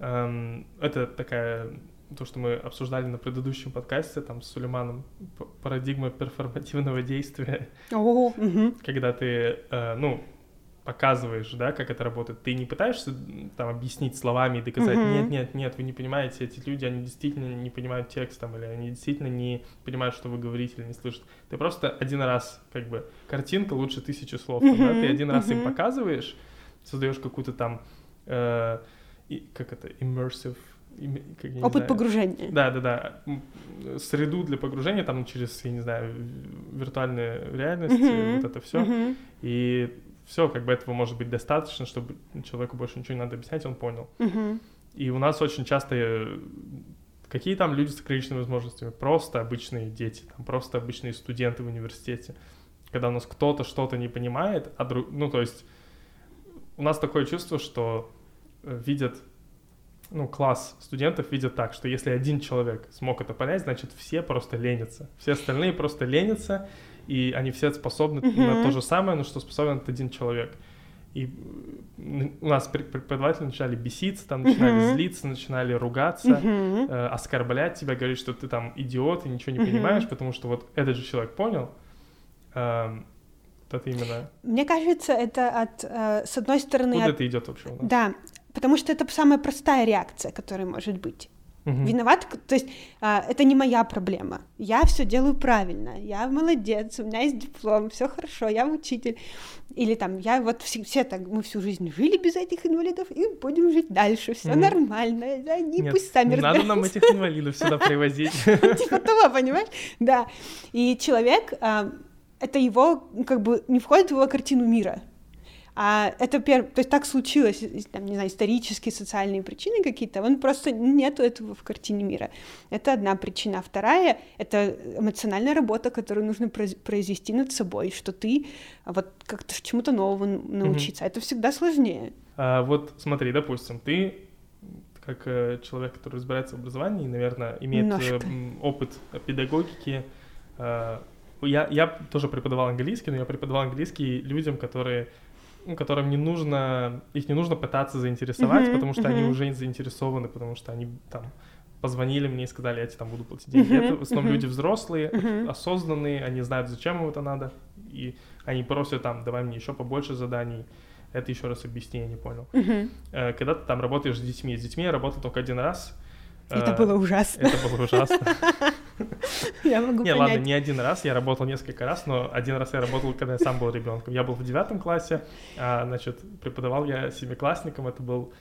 эм, это такая то, что мы обсуждали на предыдущем подкасте там с Сулейманом, парадигма перформативного действия, О, мгм. когда ты, э, ну, показываешь, да, как это работает. Ты не пытаешься там объяснить словами и доказать, Мгм. нет, нет, нет, вы не понимаете, эти люди, они действительно не понимают текст там, или они действительно не понимают, что вы говорите или не слышат. Ты просто один раз, как бы, картинка лучше тысячи слов, там, да, ты один раз им показываешь, создаешь какую-то там, э, и- как это, immersive как, Опыт знаю, погружения. Да, да, да. Среду для погружения там через, я не знаю, виртуальную реальность, uh-huh. вот это все. Uh-huh. И все, как бы этого может быть достаточно, чтобы человеку больше ничего не надо объяснять, он понял. Uh-huh. И у нас очень часто э, какие там люди с ограниченными возможностями? Просто обычные дети, там просто обычные студенты в университете. Когда у нас кто-то что-то не понимает, а друг... ну то есть у нас такое чувство, что э, видят ну, класс студентов видят так, что если один человек смог это понять, значит, все просто ленятся. Все остальные просто ленятся, и они все способны uh-huh. на то же самое, но что способен этот один человек. И у нас преподаватели начинали беситься, там начинали uh-huh. злиться, начинали ругаться, uh-huh. э, оскорблять тебя, говорить, что ты там идиот и ничего не uh-huh. понимаешь, потому что вот этот же человек понял. Э, это именно. Мне кажется, это от, э, с одной стороны. Куда от... это идет вообще? Да, потому что это самая простая реакция, которая может быть. Угу. Виноват, то есть а, это не моя проблема. Я все делаю правильно, я молодец, у меня есть диплом, все хорошо, я учитель. Или там я вот все, все так, мы всю жизнь жили без этих инвалидов и будем жить дальше, все угу. нормально, они Нет, пусть сами не надо нам этих инвалидов сюда привозить. Типа того, понимаешь? Да. И человек, а, это его, как бы, не входит в его картину мира. А это первое, то есть так случилось, там, не знаю, исторические, социальные причины какие-то, он просто нету этого в картине мира. Это одна причина. А вторая — это эмоциональная работа, которую нужно произвести над собой, что ты вот как-то чему-то новому научиться. Mm-hmm. Это всегда сложнее. А, вот смотри, допустим, ты как э, человек, который разбирается в образовании, наверное, имеет э, опыт педагогики. Э, я, я тоже преподавал английский, но я преподавал английский людям, которые которым не нужно, их не нужно пытаться заинтересовать, mm-hmm, потому что mm-hmm. они уже заинтересованы, потому что они там позвонили мне и сказали, я тебе там буду платить деньги. Mm-hmm, это в основном mm-hmm. люди взрослые, mm-hmm. осознанные, они знают, зачем им это надо, и они просят там, давай мне еще побольше заданий. Это еще раз объясни, я не понял. Mm-hmm. Когда ты там работаешь с детьми, с детьми я работал только один раз. Это э, было ужасно. Это было ужасно. Я могу Не, ладно, не один раз, я работал несколько раз, но один раз я работал, когда я сам был ребенком. Я был в девятом классе, а, значит, преподавал я семиклассникам, это был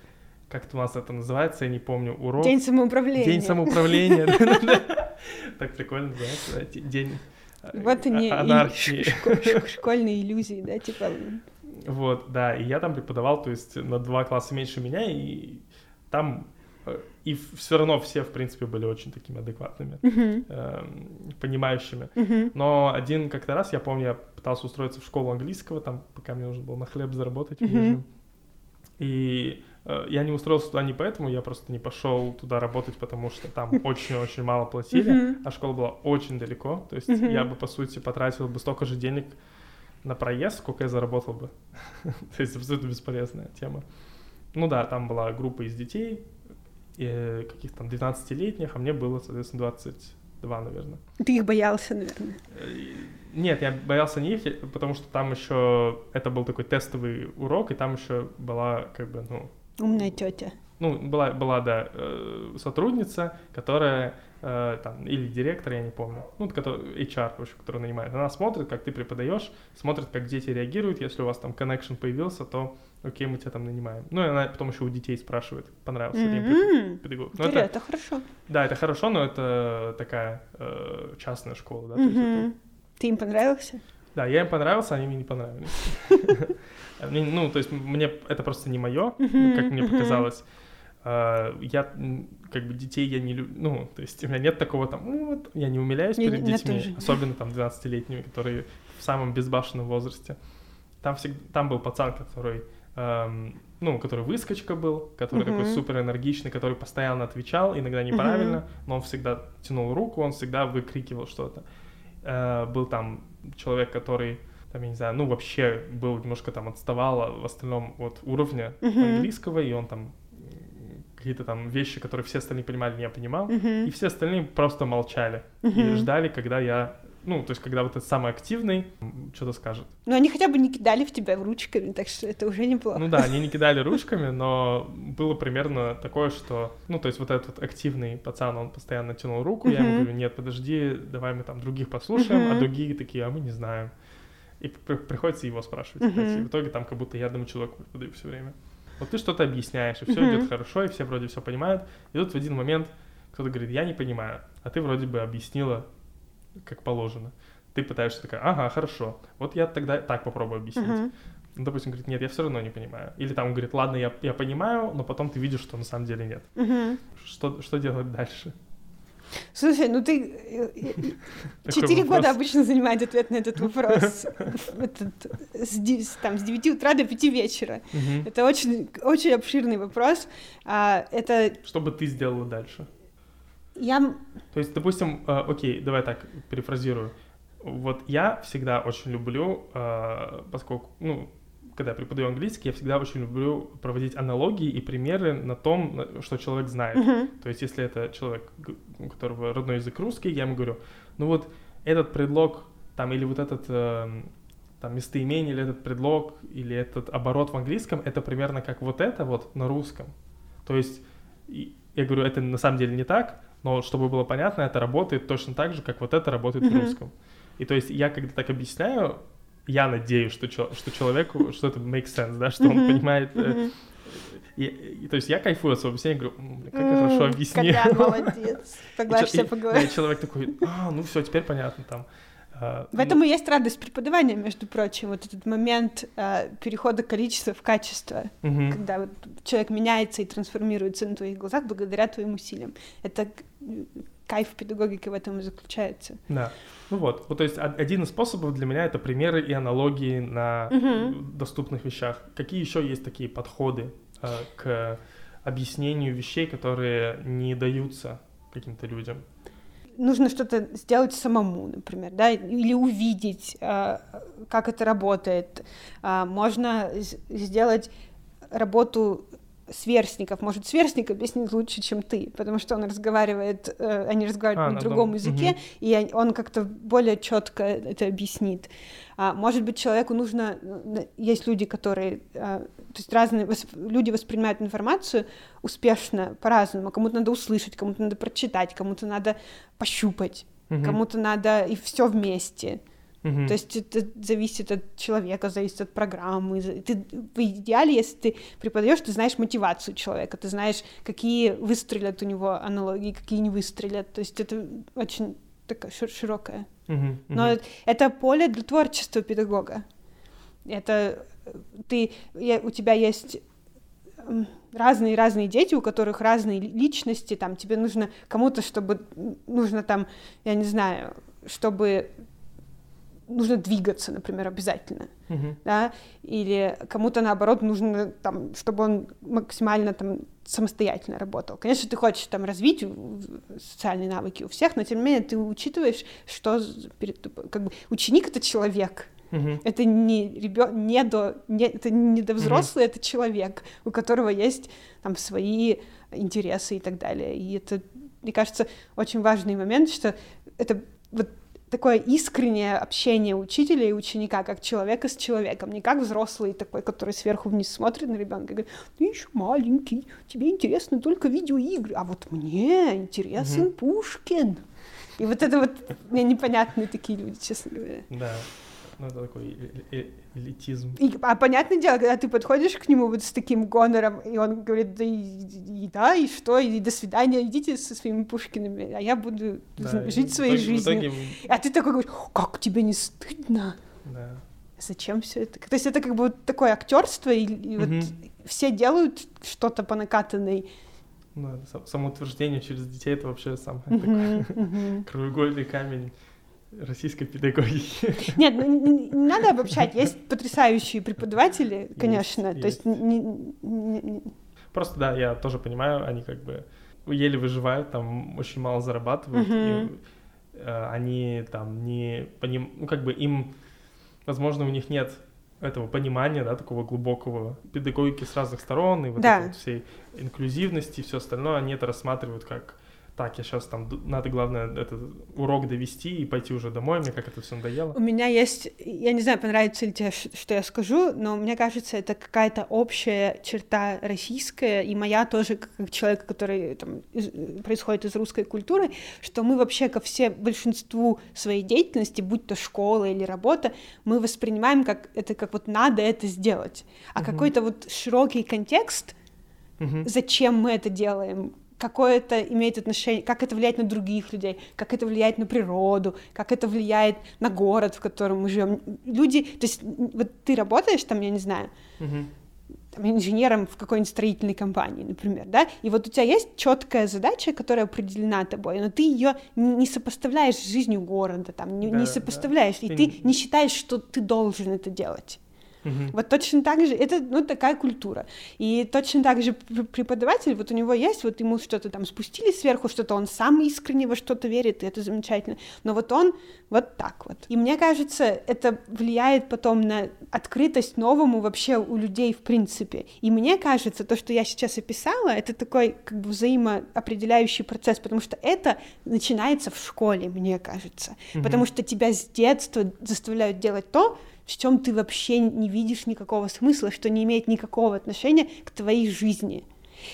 как у нас это называется, я не помню, урок. День самоуправления. День самоуправления. Так прикольно называется, день вот они, школьные иллюзии, да, типа. Вот, да, и я там преподавал, то есть на два класса меньше меня, и там и все равно все, в принципе, были очень такими адекватными, uh-huh. э, понимающими. Uh-huh. Но один как-то раз, я помню, я пытался устроиться в школу английского, там, пока мне нужно было на хлеб заработать. Uh-huh. И э, я не устроился туда не поэтому, я просто не пошел туда работать, потому что там очень-очень мало платили, uh-huh. а школа была очень далеко. То есть uh-huh. я бы, по сути, потратил бы столько же денег на проезд, сколько я заработал бы. То есть абсолютно бесполезная тема. Ну да, там была группа из детей, каких-то там 12-летних, а мне было, соответственно, 22, наверное. Ты их боялся, наверное? Э, нет, я боялся не их, потому что там еще это был такой тестовый урок, и там еще была как бы, ну... Умная тетя. Ну, была, была, да, э, сотрудница, которая э, там, или директор, я не помню, ну, который, HR, в общем, который нанимает. Она смотрит, как ты преподаешь, смотрит, как дети реагируют. Если у вас там connection появился, то окей, мы тебя там нанимаем. Ну, и она потом еще у детей спрашивает, понравился ли им педагог. Ну, это, это хорошо. Да, это хорошо, но это такая э, частная школа, да. Mm-hmm. Это... Ты им понравился? Да, я им понравился, они мне не понравились. Ну, то есть мне это просто не мое, как мне показалось. А, я как бы детей я не люблю, ну, то есть у меня нет такого там, ну, вот, я не умиляюсь перед детьми, особенно там 12-летними, которые в самом безбашенном возрасте. Там всегда, там был пацан, который эм, ну, который выскочка был, который uh-huh. такой супер энергичный, который постоянно отвечал, иногда неправильно, uh-huh. но он всегда тянул руку, он всегда выкрикивал что-то. Э, был там человек, который, там, я не знаю, ну, вообще был немножко там отставал в остальном от уровня uh-huh. английского, и он там какие-то там вещи, которые все остальные понимали, не я понимал, uh-huh. и все остальные просто молчали uh-huh. и ждали, когда я ну, то есть, когда вот этот самый активный что-то скажет. Ну, они хотя бы не кидали в тебя ручками, так что это уже неплохо. Ну да, они не кидали ручками, но было примерно такое, что, ну, то есть, вот этот активный пацан, он постоянно тянул руку, я ему говорю, нет, подожди, давай мы там других послушаем, а другие такие, а мы не знаем. И приходится его спрашивать. И в итоге там как будто я одному человеку преподаю все время. Вот ты что-то объясняешь, и все Мгм. идет хорошо, и все вроде все понимают. И тут в один момент кто-то говорит, я не понимаю, а ты вроде бы объяснила как положено. Ты пытаешься такая, ага, хорошо, вот я тогда так попробую объяснить. Мгм. Ну, допустим, говорит, нет, я все равно не понимаю. Или там говорит, ладно, я, я понимаю, но потом ты видишь, что на самом деле нет. Мгм. Что, что делать дальше? Слушай, ну ты э, четыре года обычно занимает ответ на этот вопрос. Этот, с там, с 9 утра до 5 вечера. Мгм. Это очень, очень обширный вопрос. А, Это Что бы ты сделала дальше? я... То есть, допустим, э, окей, давай так перефразирую. Вот я всегда очень люблю, э, поскольку, ну, когда я преподаю английский, я всегда очень люблю проводить аналогии и примеры на том, что человек знает. Мгм. То есть, если это человек, у которого родной язык русский, я ему говорю, ну вот этот предлог, там, или вот этот эм, там местоимение, или этот предлог, или этот оборот в английском, это примерно как вот это вот на русском. То есть, я говорю, это на самом деле не так, но чтобы было понятно, это работает точно так же, как вот это работает Мгм. в русском. И то есть я когда так объясняю, я надеюсь, что, что человеку, что это makes sense, да, что он понимает. э, и, и- то есть я кайфую от своего объяснения, говорю, «М, как я хорошо объяснил. Колян, молодец. Согласься, чё- и- человек такой, а, ну все, теперь понятно там. А, В этом и есть радость преподавания, между прочим, вот этот момент а, перехода количества в качество, ну, когда вот человек меняется и трансформируется на твоих глазах благодаря твоим усилиям. Это кайф педагогики в этом и заключается. Да. Ну вот. Вот, то есть од- один из способов для меня это примеры и аналогии на м, доступных вещах. Какие еще есть такие подходы э, к объяснению вещей, которые не даются каким-то людям? Нужно что-то сделать самому, например, да, или увидеть, а, как это работает. А, Можно сделать работу сверстников. Может, сверстник объяснит лучше, чем ты, потому что он разговаривает, э, они разговаривают А, на на другом одном, языке, мгм. и он- как-то более четко это объяснит. А, Может быть, человеку нужно... э, Есть люди, которые... а, То есть разные восп- люди воспринимают информацию успешно по-разному. Кому-то надо услышать, кому-то надо прочитать, кому-то надо пощупать, Мгм. кому-то надо и все вместе. Мгм. То есть это зависит от человека, зависит от программы. Ты, в идеале, если ты преподаешь, ты знаешь мотивацию человека, ты знаешь, какие выстрелят у него аналогии, какие не выстрелят. То есть это очень такая шир- широкая. Мгм. Но Мгм. это поле для творчества педагога. Это э, ты, я- у тебя есть разные-разные дети, у которых разные ли- личности, там тебе нужно кому-то, чтобы нужно там, я не знаю, чтобы нужно двигаться, например, обязательно, Мгм. да, или кому-то наоборот нужно там, чтобы он максимально там самостоятельно работал. Конечно, ты хочешь там развить социальные навыки у всех, но тем не менее ты учитываешь, что перед как бы ученик это человек, Мгм. это не ребен, не до, не, это не до взрослый, это человек, у которого есть там свои интересы и так далее. И это, мне кажется, очень важный момент, что это вот такое искреннее общение учителя и ученика, как человека с человеком, не как взрослый такой, который сверху вниз смотрит на ребенка и говорит, ты еще маленький, тебе интересны только видеоигры, а вот мне интересен Мгм. Пушкин. И вот это вот мне непонятные такие люди, честно говоря. Да. Ну, это такой э- э- элитизм. И, а понятное дело, когда ты подходишь к нему вот с таким гонором, и он говорит, да и, и да, и что, и до свидания, идите со своими Пушкиными, а я буду Да, жить своей итоге- жизнью. итоге, А ты такой говоришь, как тебе не стыдно? да. Зачем все это? То есть это как бы вот такое актерство, и, и вот Мгм. все делают что-то по накатанной. Ну, самоутверждение через детей это вообще самое такое Мгм, мгм. краеугольный камень российской педагогики. Нет, ну, не, надо обобщать. Есть потрясающие преподаватели, Есть, конечно. То есть есть. не- не- Просто, да, я тоже понимаю, они как бы еле выживают, там очень мало зарабатывают, Мгм. и, э, они там не поним... ну как бы им, возможно, у них нет этого понимания, да, такого глубокого педагогики с разных сторон и вот Да. этой вот всей инклюзивности и все остальное, они это рассматривают как так, я сейчас там, надо, главное, этот урок довести и пойти уже домой, мне как это все надоело. У меня есть, я не знаю, понравится ли тебе, что я скажу, но мне кажется, это какая-то общая черта российская, и моя тоже, как человека, который там, из, происходит из русской культуры, что мы вообще ко все большинству своей деятельности, будь то школа или работа, мы воспринимаем как это как вот надо это сделать, а угу. какой-то вот широкий контекст, угу. зачем мы это делаем, какое это имеет отношение, как это влияет на других людей, как это влияет на природу, как это влияет на город, в котором мы живем. Люди, то есть вот ты работаешь там, я не знаю, там, инженером в какой-нибудь строительной компании, например, да, и вот у тебя есть четкая задача, которая определена тобой, но ты ее не сопоставляешь с жизнью города, там, не, да, не сопоставляешь, да. и ты не считаешь, что ты должен это делать. Угу. Вот точно так же, это, ну, такая культура. И точно так же преподаватель, вот у него есть, вот ему что-то там спустили сверху, что-то он сам искренне во что-то верит, и это замечательно. Но вот он вот так вот. И мне кажется, это влияет потом на открытость новому вообще у людей в принципе. И мне кажется, то, что я сейчас описала, это такой как бы взаимоопределяющий процесс, потому что это начинается в школе, мне кажется. Угу. Потому что тебя с детства заставляют делать то, в чем ты вообще не видишь никакого смысла, что не имеет никакого отношения к твоей жизни.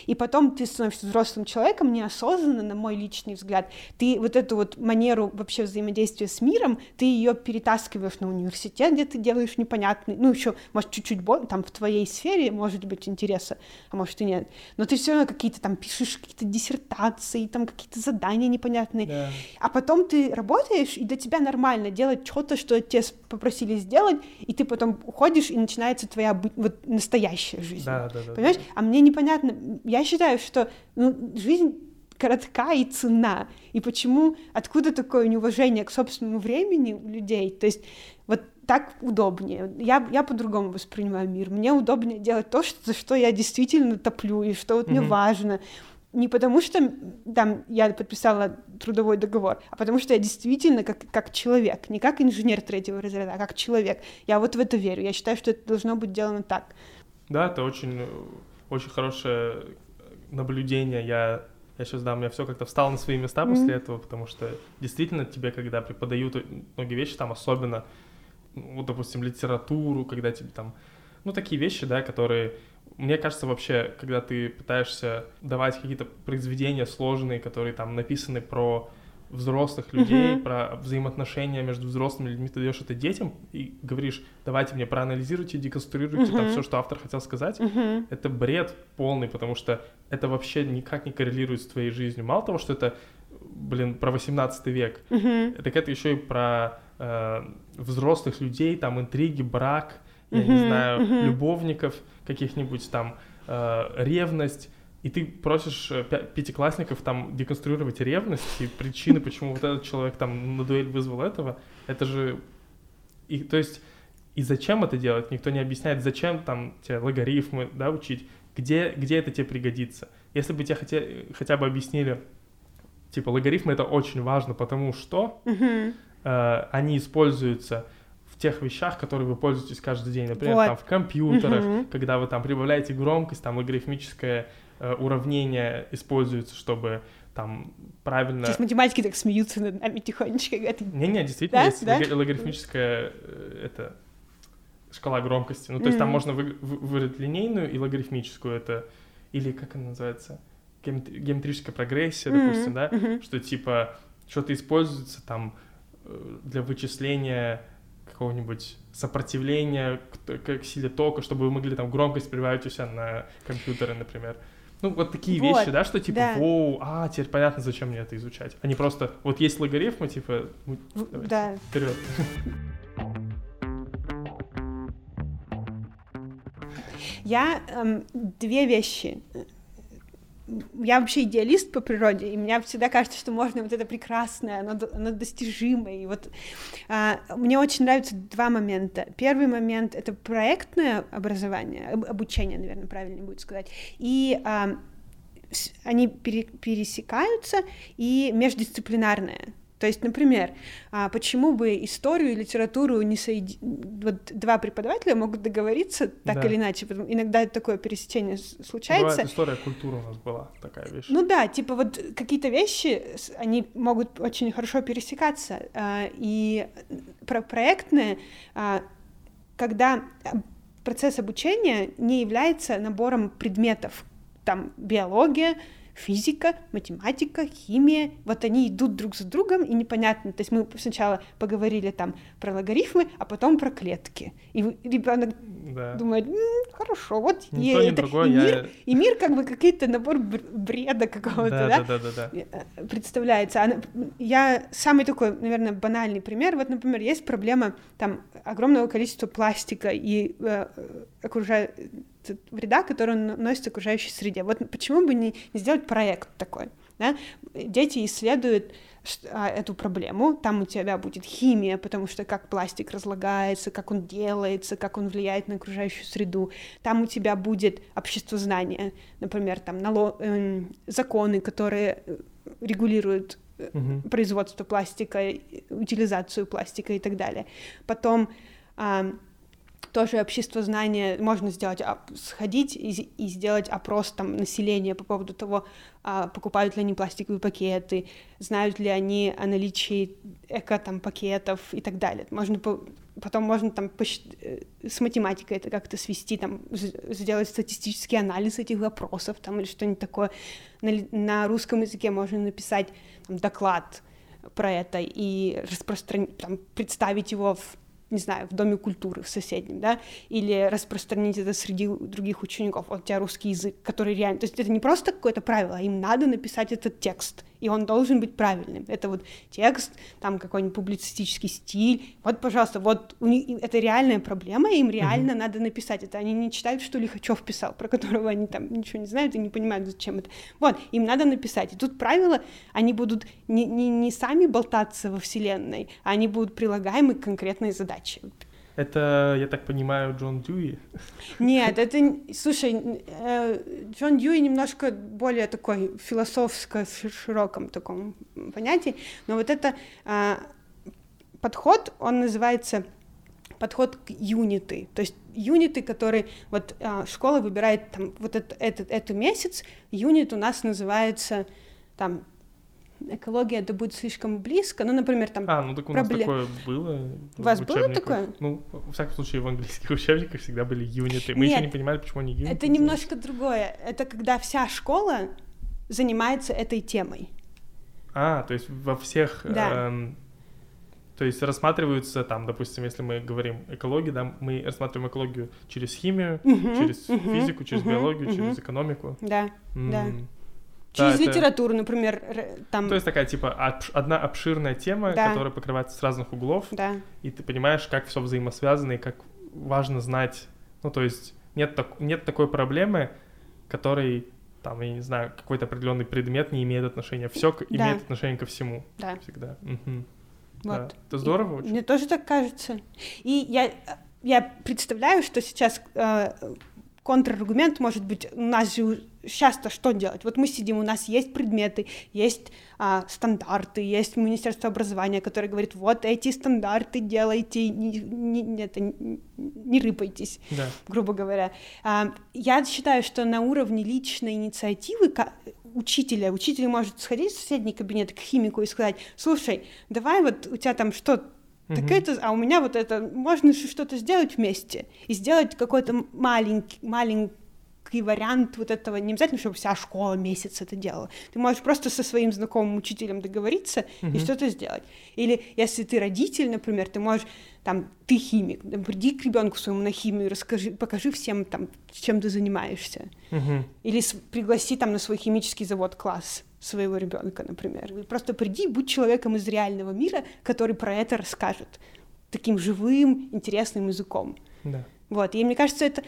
И потом ты становишься взрослым человеком неосознанно, на мой личный взгляд. Ты вот эту вот манеру вообще взаимодействия с миром, ты ее перетаскиваешь на университет, где ты делаешь непонятный, ну еще, может, чуть-чуть больше, там в твоей сфере может быть интереса, а может и нет. Но ты все равно какие-то там пишешь какие-то диссертации, там какие-то задания непонятные. Да. А потом ты работаешь, и для тебя нормально делать что-то, что тебя попросили сделать, и ты потом уходишь, и начинается твоя вот настоящая жизнь. Да, да, да, Понимаешь? Да. А мне непонятно, я считаю, что ну, жизнь коротка и цена. И почему, откуда такое неуважение к собственному времени у людей? То есть вот так удобнее. Я, я по-другому воспринимаю мир. Мне удобнее делать то, что, за что я действительно топлю, и что вот mm-hmm. мне важно. Не потому что там я подписала трудовой договор, а потому что я действительно как, как человек, не как инженер третьего разряда, а как человек. Я вот в это верю. Я считаю, что это должно быть сделано так. Да, это очень очень хорошее наблюдение. Я, я сейчас, да, у меня все как-то встало на свои места mm-hmm. после этого, потому что действительно тебе, когда преподают многие вещи, там особенно, ну, допустим, литературу, когда тебе там, ну, такие вещи, да, которые мне кажется, вообще, когда ты пытаешься давать какие-то произведения сложные, которые там написаны про взрослых людей, uh-huh. про взаимоотношения между взрослыми людьми, ты даешь это детям и говоришь, давайте мне проанализируйте, деконструируйте uh-huh. там все, что автор хотел сказать, uh-huh. это бред полный, потому что это вообще никак не коррелирует с твоей жизнью. Мало того, что это, блин, про 18 век, uh-huh. так это еще и про э, взрослых людей, там интриги, брак, я uh-huh. не знаю, uh-huh. любовников каких-нибудь там, э, ревность и ты просишь э, пятиклассников там деконструировать ревность и причины, почему вот этот человек там на дуэль вызвал этого, это же... И, то есть, и зачем это делать? Никто не объясняет, зачем там тебе логарифмы, да, учить, где, где это тебе пригодится. Если бы тебе хотя, хотя бы объяснили, типа, логарифмы это очень важно, потому что э, они используются в тех вещах, которые вы пользуетесь каждый день. Например, вот. там в компьютерах, когда вы там прибавляете громкость, там логарифмическая уравнения используются, чтобы там правильно... Сейчас математики так смеются над нами тихонечко. Не-не, действительно, да? есть да? логарифмическая э, это, шкала громкости. Ну, то есть mm-hmm. там можно вы, вы, выбрать линейную и логарифмическую, это... Или как она называется? Геометрическая прогрессия, mm-hmm. допустим, да? Mm-hmm. Что типа что-то используется там э, для вычисления какого-нибудь сопротивления к, к силе тока, чтобы вы могли там громкость прибавить у себя на компьютеры, например. Ну, вот такие вот, вещи, да, что типа, да. воу, а, теперь понятно, зачем мне это изучать. А не просто, вот есть логарифмы, типа, ну, да. вперед. Я эм, две вещи я вообще идеалист по природе, и мне всегда кажется, что можно вот это прекрасное, оно, оно достижимое. И вот а, мне очень нравятся два момента. Первый момент — это проектное образование, обучение, наверное, правильно будет сказать, и а, они пере, пересекаются, и междисциплинарное. То есть, например, а, почему бы историю и литературу не соединить? Вот два преподавателя могут договориться так да. или иначе, иногда такое пересечение случается. Бывает история культуры у нас была такая вещь. Ну да, типа вот какие-то вещи, они могут очень хорошо пересекаться, а, и про проектное, а, когда процесс обучения не является набором предметов, там биология, физика, математика, химия, вот они идут друг за другом, и непонятно, то есть мы сначала поговорили там про логарифмы, а потом про клетки, и ребенок да. думает, М, хорошо, вот Ни то, ни это, другое, и, я... мир, и мир как бы какой-то набор бреда какого-то, да, да, да, да, да, да. представляется. А, я самый такой, наверное, банальный пример, вот, например, есть проблема там огромного количества пластика и э, окружает вреда, который он наносит окружающей среде. Вот почему бы не, не сделать проект такой? Да? Дети исследуют а, эту проблему, там у тебя будет химия, потому что как пластик разлагается, как он делается, как он влияет на окружающую среду, там у тебя будет общество знания, например, там нало... э, законы, которые э, регулируют угу. производство пластика, утилизацию пластика и так далее. Потом э, тоже общество знания можно сделать, а, сходить и, и сделать опрос там населения по поводу того, а, покупают ли они пластиковые пакеты, знают ли они о наличии эко там пакетов и так далее. Можно по, потом можно там. Э, с математикой это как-то свести, там сделать статистический анализ этих вопросов там или что-нибудь такое. На, на русском языке можно написать там, доклад про это и распространить, там, представить его в не знаю, в Доме культуры в соседнем, да, или распространить это среди других учеников. Вот у тебя русский язык, который реально... То есть это не просто какое-то правило, а им надо написать этот текст и он должен быть правильным. Это вот текст, там какой-нибудь публицистический стиль. Вот, пожалуйста, вот у них, это реальная проблема, им реально mm-hmm. надо написать это. Они не читают, что Лихачев писал, про которого они там ничего не знают и не понимают, зачем это. Вот, им надо написать. И тут правила, они будут не, не, не сами болтаться во Вселенной, а они будут прилагаемы к конкретной задаче. Это, я так понимаю, Джон Дьюи? Нет, это, слушай, э, Джон Дьюи немножко более такой философско широком таком понятии, но вот это а, подход, он называется подход к юниты, то есть юниты, которые вот а, школа выбирает там вот этот, этот, этот месяц, юнит у нас называется там экология это будет слишком близко. Ну, например, там... А, ну так у нас проблем... такое было. У вас было такое? Ну, в всяком случае, в английских учебниках всегда были юниты. Мы Нет, еще не понимали, почему они юниты. Это немножко другое. Это когда вся школа занимается этой темой. А, то есть во всех... Да. Эм, то есть рассматриваются там, допустим, если мы говорим экологию, да, мы рассматриваем экологию через химию, uh-huh, через uh-huh, физику, через uh-huh, биологию, uh-huh. через экономику. Да, М- да. Да, Через это- литературу, например, р- там... То есть такая, типа, одна обширная тема, Да. которая покрывается с разных углов, Да, и ты понимаешь, как все взаимосвязано, и как важно знать. Ну, то есть нет, так- нет такой проблемы, которой, там, я не знаю, какой-то определенный предмет не имеет отношения. Все Да. имеет отношение ко всему да. всегда. Мгм. Вот. Да. Это здорово очень. Мне тоже так кажется. И я, я представляю, что сейчас э, контраргумент может быть, у нас же сейчас-то что делать? Вот мы сидим, у нас есть предметы, есть а, стандарты, есть Министерство образования, которое говорит, вот эти стандарты делайте, не, не, это, не, не рыпайтесь Да. грубо говоря. А, Я считаю, что на уровне личной инициативы учителя, учитель может сходить в соседний кабинет к химику и сказать, слушай, давай вот у тебя там что так Мгм. это, а у меня вот это, можно же что-то сделать вместе и сделать какой-то маленький, маленький вариант вот этого, не обязательно, чтобы вся школа месяц это делала. Ты можешь просто со своим знакомым учителем договориться и Мгм. что-то сделать. Или если ты родитель, например, ты можешь, там, ты химик, приди к ребенку своему на химию, расскажи, покажи всем, там, чем ты занимаешься. Мгм. Или с- пригласи там на свой химический завод класс своего ребенка, например. И просто приди, будь человеком из реального мира, который про это расскажет таким живым, интересным языком. Да. Вот. И мне кажется, это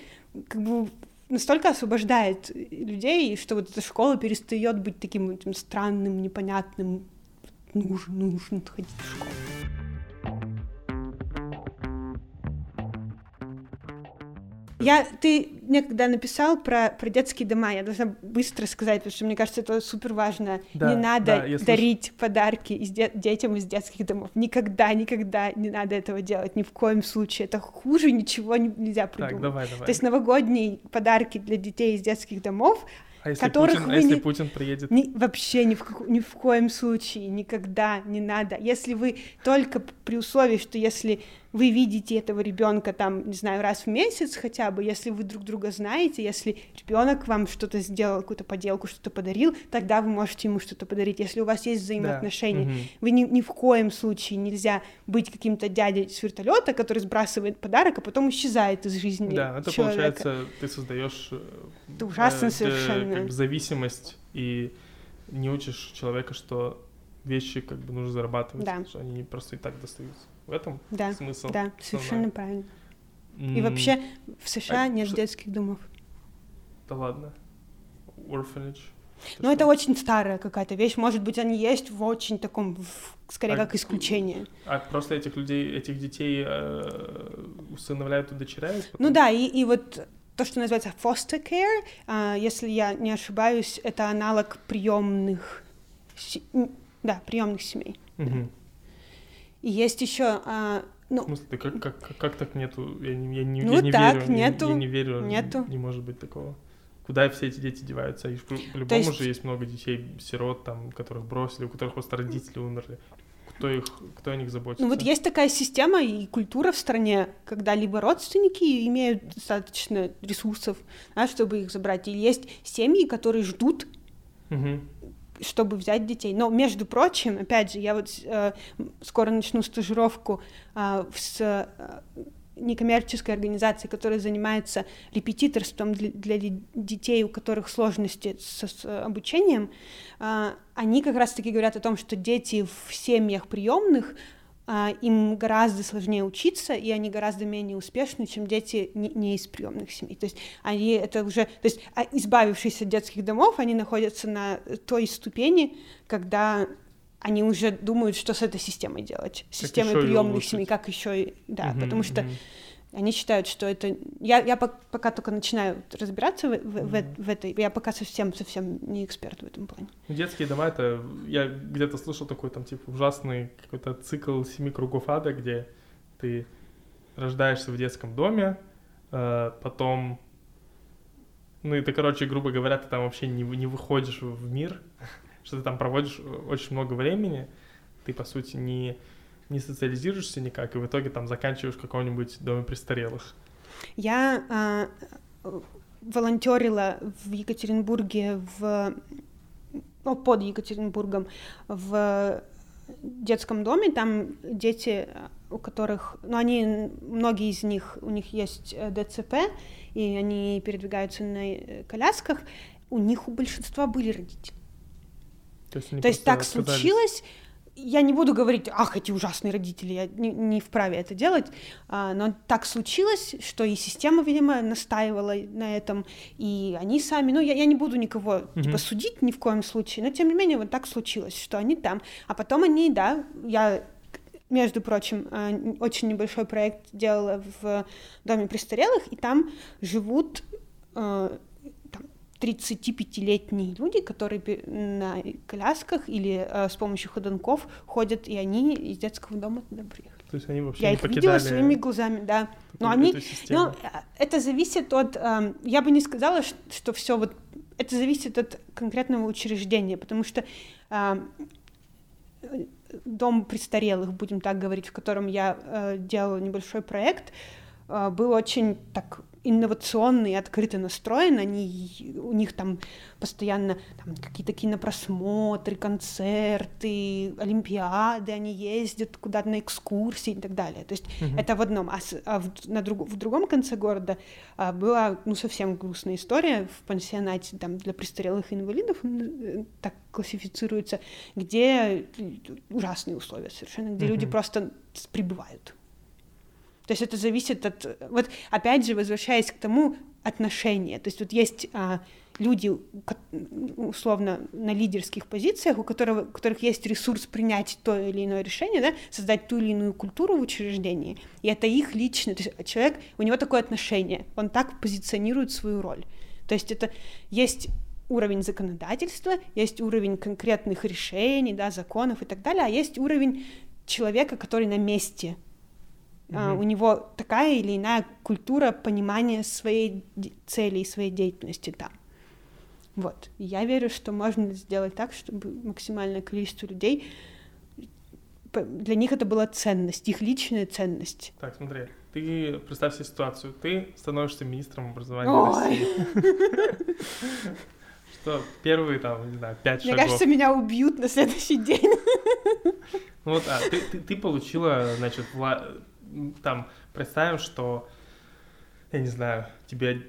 как бы настолько освобождает людей, что вот эта школа перестает быть таким этим странным, непонятным. Нужно, нужно ходить в школу. Я, ты мне когда написал про, про детские дома, я должна быстро сказать, потому что мне кажется, это супер важно. Да, не надо да, дарить подарки из де- детям из детских домов. Никогда, никогда не надо этого делать, ни в коем случае. Это хуже ничего не- нельзя придумать. Так, давай, давай. То есть новогодние подарки для детей из детских домов а если, которых Путин, вы а если не- Путин приедет? ни, вообще ни в, как- ни в коем случае, никогда не надо. Если вы только при условии, что если вы видите этого ребенка там, не знаю, раз в месяц хотя бы, если вы друг друга знаете, если ребенок вам что-то сделал, какую-то поделку, что-то подарил, тогда вы можете ему что-то подарить. Если у вас есть взаимоотношения, мгм. вы ни, ни в коем случае нельзя быть каким-то дядей с вертолета, который сбрасывает подарок, а потом исчезает из жизни Да, это человека. получается, ты создаешь э, Это ужасно э, совершенно. как бы зависимость и не учишь человека, что вещи как бы нужно зарабатывать, Да. что они не просто и так достаются. В этом Да, смысл. да, основной. совершенно правильно. И вообще в США а нет что- детских домов. Да ладно. Orphanage. Но это очень старая какая-то вещь. Может быть, они есть в очень таком, в- скорее А как исключение. А просто этих людей, этих детей э, усыновляют, удочеряют? потом? Ну да, и, и вот то, что называется foster care, а, если я не ошибаюсь, это аналог приемных, да, приемных семей. Мгм. И есть еще, ну, В смысле, да как, как, как, как так нету? Я не, я не, Ну я не так, верю. нету, Я, не верю. нету. Не может быть такого. Куда все эти дети деваются? И по- по-любому есть- же есть много детей, сирот, там, которых бросили, у которых просто родители умерли. Кто их, кто о них заботится? Ну вот есть такая система и культура в стране, когда либо родственники имеют достаточно ресурсов, да, чтобы их забрать, и есть семьи, которые ждут, Мгм. Чтобы взять детей. Но, между прочим, опять же, я вот э, скоро начну стажировку э, с э, некоммерческой организации, которая занимается репетиторством для, для детей, у которых сложности со- с, обучением. А, они как раз-таки говорят о том, что дети в семьях приемных им гораздо сложнее учиться, и они гораздо менее успешны, чем дети не, не из приемных семей. То есть они это уже, то есть а, избавившись от детских домов, они находятся на той ступени, когда они уже думают, что с этой системой делать, системой приемных семей, как еще, да, Мгм, потому что мгм. Они считают, что это... Я, я пок- пока только начинаю разбираться в, в- в э- в этой... Я пока совсем-совсем не эксперт в этом плане. Детские дома это я где-то слышал такой там типа ужасный какой-то цикл семи кругов ада, где ты рождаешься в детском доме, э, потом ну ты, короче, грубо говоря, ты там вообще не, не выходишь в мир, что ты там проводишь очень много времени, ты, по сути, не, не социализируешься никак, и в итоге там заканчиваешь в каком-нибудь доме престарелых. Я а, волонтерила в Екатеринбурге, в, ну, под Екатеринбургом, в детском доме. Там дети, у которых, ну, они, многие из них, у них есть э, ДЦП, и они передвигаются на э, колясках. У них у большинства были родители. То есть, То есть так случилось. Я не буду говорить, ах, эти ужасные родители, я не, не вправе это делать, а, но так случилось, что и система, видимо, настаивала на этом, и они сами, ну, я, я не буду никого, Мгм. типа, судить ни в коем случае, но, тем не менее, вот так случилось, что они там, а потом они, да, я между прочим, а, очень небольшой проект делала в доме престарелых, и там живут там, 35-летние люди, которые на колясках или э, с помощью ходунков ходят, и они из детского дома туда приехали. То есть они вообще Я не их покидали видела своими глазами, да. Но они, ну, а, это зависит от, эм, я бы не сказала, ш- что все вот, это зависит от конкретного учреждения, потому что эм, э, дом престарелых, будем так говорить, в котором я э, делала небольшой проект, э, был очень так инновационный и открыто настроен, они, у них там постоянно там, какие-то кинопросмотры, концерты, олимпиады, они ездят куда-то на экскурсии и так далее. То есть Мгм. это в одном, а, с- а в, на друг- в другом конце города а, была ну совсем грустная история в пансионате там для престарелых инвалидов э, так классифицируется, где ужасные условия совершенно, где люди Мгм. просто прибывают. То есть это зависит от... Вот опять же, возвращаясь к тому, отношения. То есть вот есть а, люди, условно, на лидерских позициях, у, которого, у которых есть ресурс принять то или иное решение, да, создать ту или иную культуру в учреждении, и это их личное, то есть человек, у него такое отношение, он так позиционирует свою роль. То есть это есть уровень законодательства, есть уровень конкретных решений, да, законов и так далее, а есть уровень человека, который на месте. А, у него такая или иная культура понимания своей цели и своей деятельности там. Вот. я верю, что можно сделать так, чтобы максимальное количество людей для них это была ценность, их личная ценность. Так, смотри, ты представь себе ситуацию, ты становишься министром образования Ой. России. Что первые там, не знаю, пять шагов. Мне кажется, меня убьют на следующий день. Ну вот, а ты, ты, ты получила, значит, вла... там, представим, что, я не знаю, тебе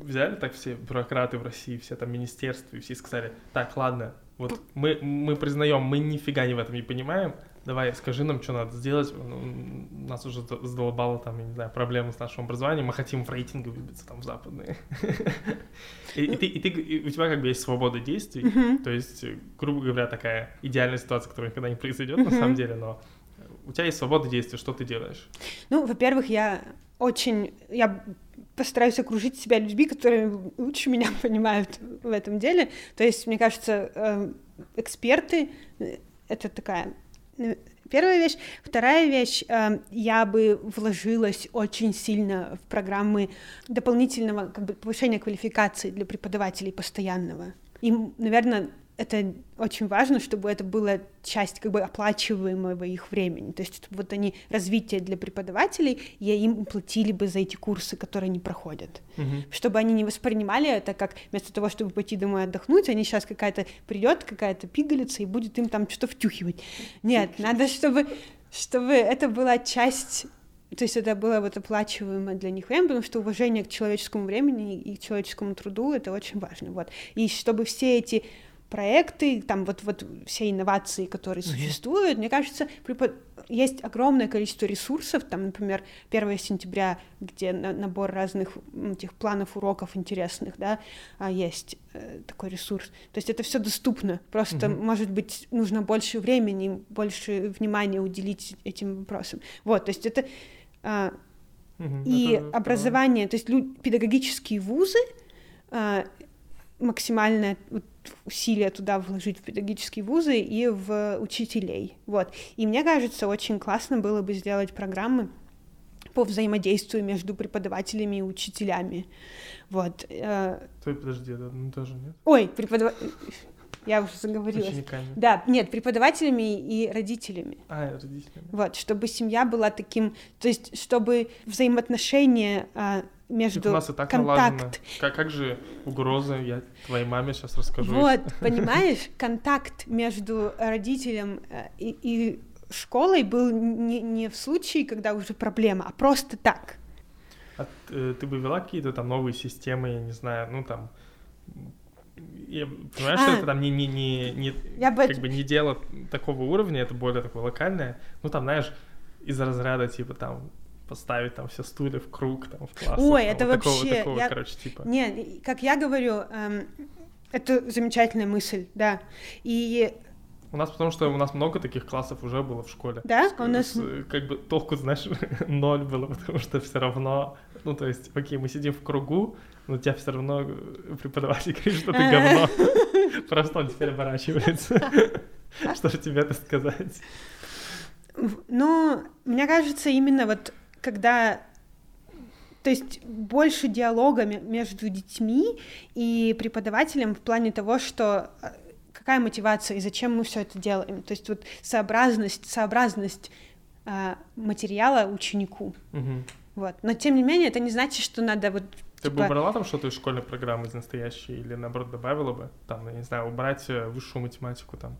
взяли так все бюрократы в России, все там министерства, и все сказали, так, ладно, вот мы, мы признаем, мы нифига не в этом не понимаем, давай скажи нам, что надо сделать, ну, нас уже задолбало там, я не знаю, проблемы с нашим образованием, мы хотим в рейтинге выбиться там в западные. И, ты, у тебя как бы есть свобода действий, то есть, грубо говоря, такая идеальная ситуация, которая никогда не произойдет на самом деле, но у тебя есть свобода действий, что ты делаешь? Ну, во-первых, я очень, я постараюсь окружить себя людьми, которые лучше меня понимают в этом деле. То есть, мне кажется, эм, эксперты э, — это такая э, первая вещь. Вторая вещь, я бы вложилась очень сильно в программы дополнительного как бы, повышения квалификации для преподавателей постоянного. И, наверное, это очень важно, чтобы это была часть как бы оплачиваемого их времени. То есть чтобы вот они развитие для преподавателей, и им платили бы за эти курсы, которые они проходят. Uh-huh. Чтобы они не воспринимали это как вместо того, чтобы пойти домой отдохнуть, они сейчас какая-то придет, какая-то пигалица и будет им там что-то втюхивать. Нет, надо, чтобы, чтобы это была часть то есть это было вот оплачиваемое для них время, потому что уважение к человеческому времени и к человеческому труду — это очень важно, вот. И чтобы все эти проекты, там вот, вот все инновации, которые существуют, mm-hmm. мне кажется, препод... есть огромное количество ресурсов, там, например, 1 сентября, где на, набор разных этих планов уроков интересных, да, а, есть э, такой ресурс. То есть это все доступно, просто, mm-hmm. может быть, нужно больше времени, больше внимания уделить этим вопросам. Вот, то есть это... Mm-hmm. И это, образование, это... то есть педагогические вузы, а, максимальное вот, усилия туда вложить в педагогические вузы и в учителей. Вот. И мне кажется, очень классно было бы сделать программы по взаимодействию между преподавателями и учителями. Вот. Э, Стой, подожди, да, ну тоже нет. Ой, преподаватель... Я уже заговорилась. Учениками. Да, нет, преподавателями и родителями. А, родителями. Вот, чтобы семья была таким, то есть, чтобы взаимоотношения между у нас и так контакт. Как, как же угрозы? Я твоей маме сейчас расскажу. Вот, понимаешь, контакт между родителем э, и, и школой был не, не в случае, когда уже проблема, а просто так. А э, ты бы вела какие-то там новые системы, я не знаю, ну там я понимаю, а, что это там не, не, не, не, я как бы... бы не дело такого уровня, это более такое локальное. Ну, там, знаешь, из разряда, типа, там, поставить там все стулья в круг, там, в класс. Ой, там, это вот вообще... Такого, такого, я... короче, типа. Не, как я говорю, эм, это замечательная мысль, да. И у нас потому что у нас много таких классов уже было в школе. Да, у нас как бы толку, знаешь, ноль было, потому что все равно, ну то есть, окей, мы сидим в кругу, но тебя все равно преподаватель говорит, что ты говно. Просто он теперь оборачивается. Что же тебе это сказать? Ну, мне кажется, именно вот когда то есть больше диалога между детьми и преподавателем в плане того, что э, какая мотивация и зачем мы все это делаем. То есть вот сообразность, сообразность э, материала ученику. Угу. Вот. Но тем не менее, это не значит, что надо вот ты бы типа убрала там что-то из школьной программы из настоящей или наоборот добавила бы? Там, я не знаю, убрать э, высшую математику там.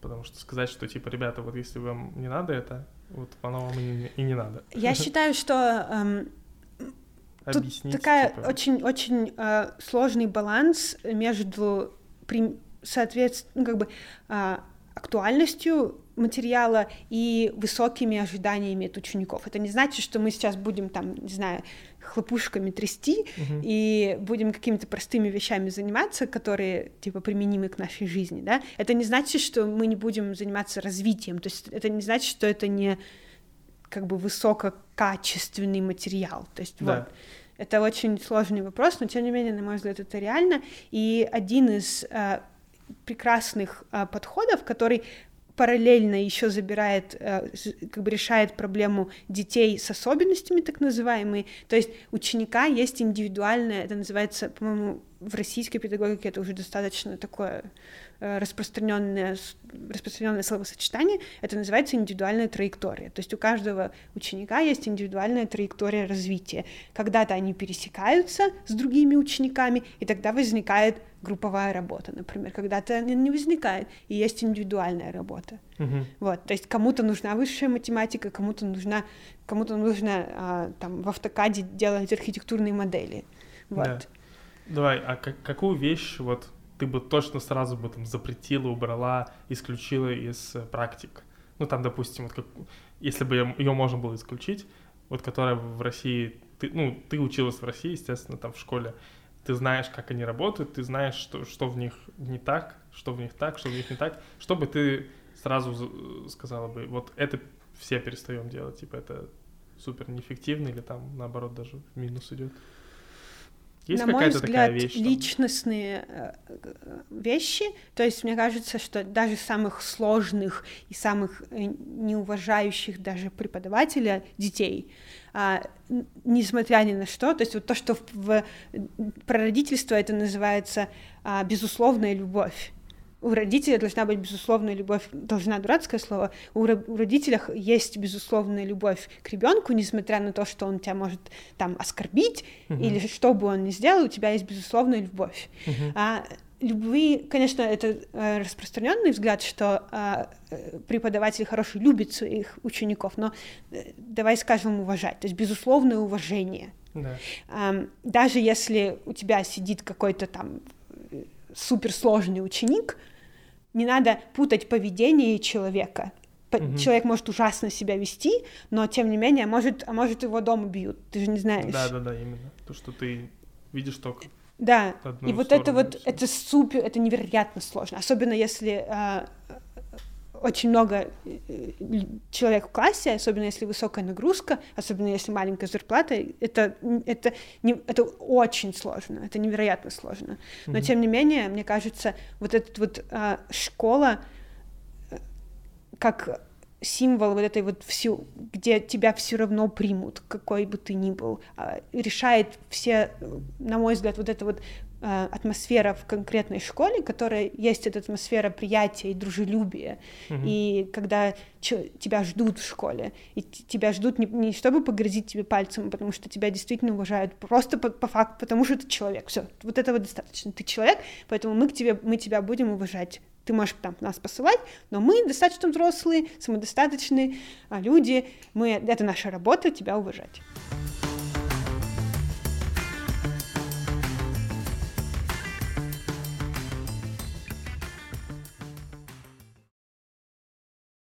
Потому что сказать, что типа, ребята, вот если вам не надо это, вот оно вам и, и не надо. Я считаю, что эм, тут такая типа... очень очень э, сложный баланс между при, соответственно, ну, как бы э, актуальностью материала и высокими ожиданиями от учеников. Это не значит, что мы сейчас будем там, не знаю, хлопушками трясти uh-huh. и будем какими-то простыми вещами заниматься, которые типа применимы к нашей жизни, да. Это не значит, что мы не будем заниматься развитием. То есть это не значит, что это не как бы высококачественный материал. То есть да. вот это очень сложный вопрос, но тем не менее, на мой взгляд, это реально. И один из э, прекрасных э, подходов, который параллельно еще забирает, э, как бы решает проблему детей с особенностями, так называемые. То есть ученика есть индивидуальное, это называется, по-моему, в российской педагогике это уже достаточно такое э, распространенное, распространенное словосочетание, это называется индивидуальная траектория. То есть у каждого ученика есть индивидуальная траектория развития. Когда-то они пересекаются с другими учениками, и тогда возникает групповая работа, например, когда-то она не возникает, и есть индивидуальная работа. Uh-huh. Вот, то есть кому-то нужна высшая математика, кому-то нужна, кому-то нужно а, там в автокаде делать архитектурные модели. Вот. Да. Давай, а как, какую вещь вот ты бы точно сразу бы там запретила, убрала, исключила из э, практик? Ну там, допустим, вот как, если бы ее можно было исключить, вот которая в России, ты, ну ты училась в России, естественно, там в школе, ты знаешь, как они работают, ты знаешь, что, что в них не так, что в них так, что в них не так, что бы ты сразу сказала бы, вот это все перестаем делать, типа это супер неэффективно или там наоборот даже в минус идет? Есть На мой взгляд, вещь, личностные э, вещи, то есть мне кажется, что даже самых сложных и самых э, неуважающих даже преподавателя детей, а, несмотря ни на что, то есть вот то, что в, в прародительство это называется а, безусловная любовь у родителей должна быть безусловная любовь, должна дурацкое слово, у, у родителей есть безусловная любовь к ребенку, несмотря на то, что он тебя может там оскорбить uh-huh. или что бы он ни сделал, у тебя есть безусловная любовь. Uh-huh. А, любви, конечно, это э, распространенный взгляд, что а, э, преподаватель хороший любит своих учеников, но э, давай скажем уважать, то есть безусловное уважение. Да. Э, даже если у тебя сидит какой-то там э, суперсложный ученик, не надо путать поведение человека. Угу. Человек может ужасно себя вести, но тем не менее, может, а может его дома бьют, ты же не знаешь. Да, да, да, именно. То, что ты видишь только. Да, и вот это вот, это супер, это невероятно сложно, особенно если а, очень много э, человек в классе, особенно если высокая нагрузка, особенно если маленькая зарплата, это, это, не, это очень сложно, это невероятно сложно. Но mm-hmm. тем не менее, мне кажется, вот эта вот а, школа э, как символ вот этой вот всю, где тебя все равно примут, какой бы ты ни был, а, решает все, на мой взгляд, вот это вот Э, атмосфера в конкретной школе, которая есть эта атмосфера приятия и дружелюбия, угу. и когда тебя ждут в школе, и тебя ждут не, не чтобы погрозить тебе пальцем, потому что тебя действительно уважают, просто по, по факту, потому что ты человек, все, вот этого достаточно, ты человек, поэтому мы к тебе, мы тебя будем уважать, ты можешь там нас посылать, но мы достаточно взрослые, самодостаточные а люди, мы, это наша работа, тебя уважать.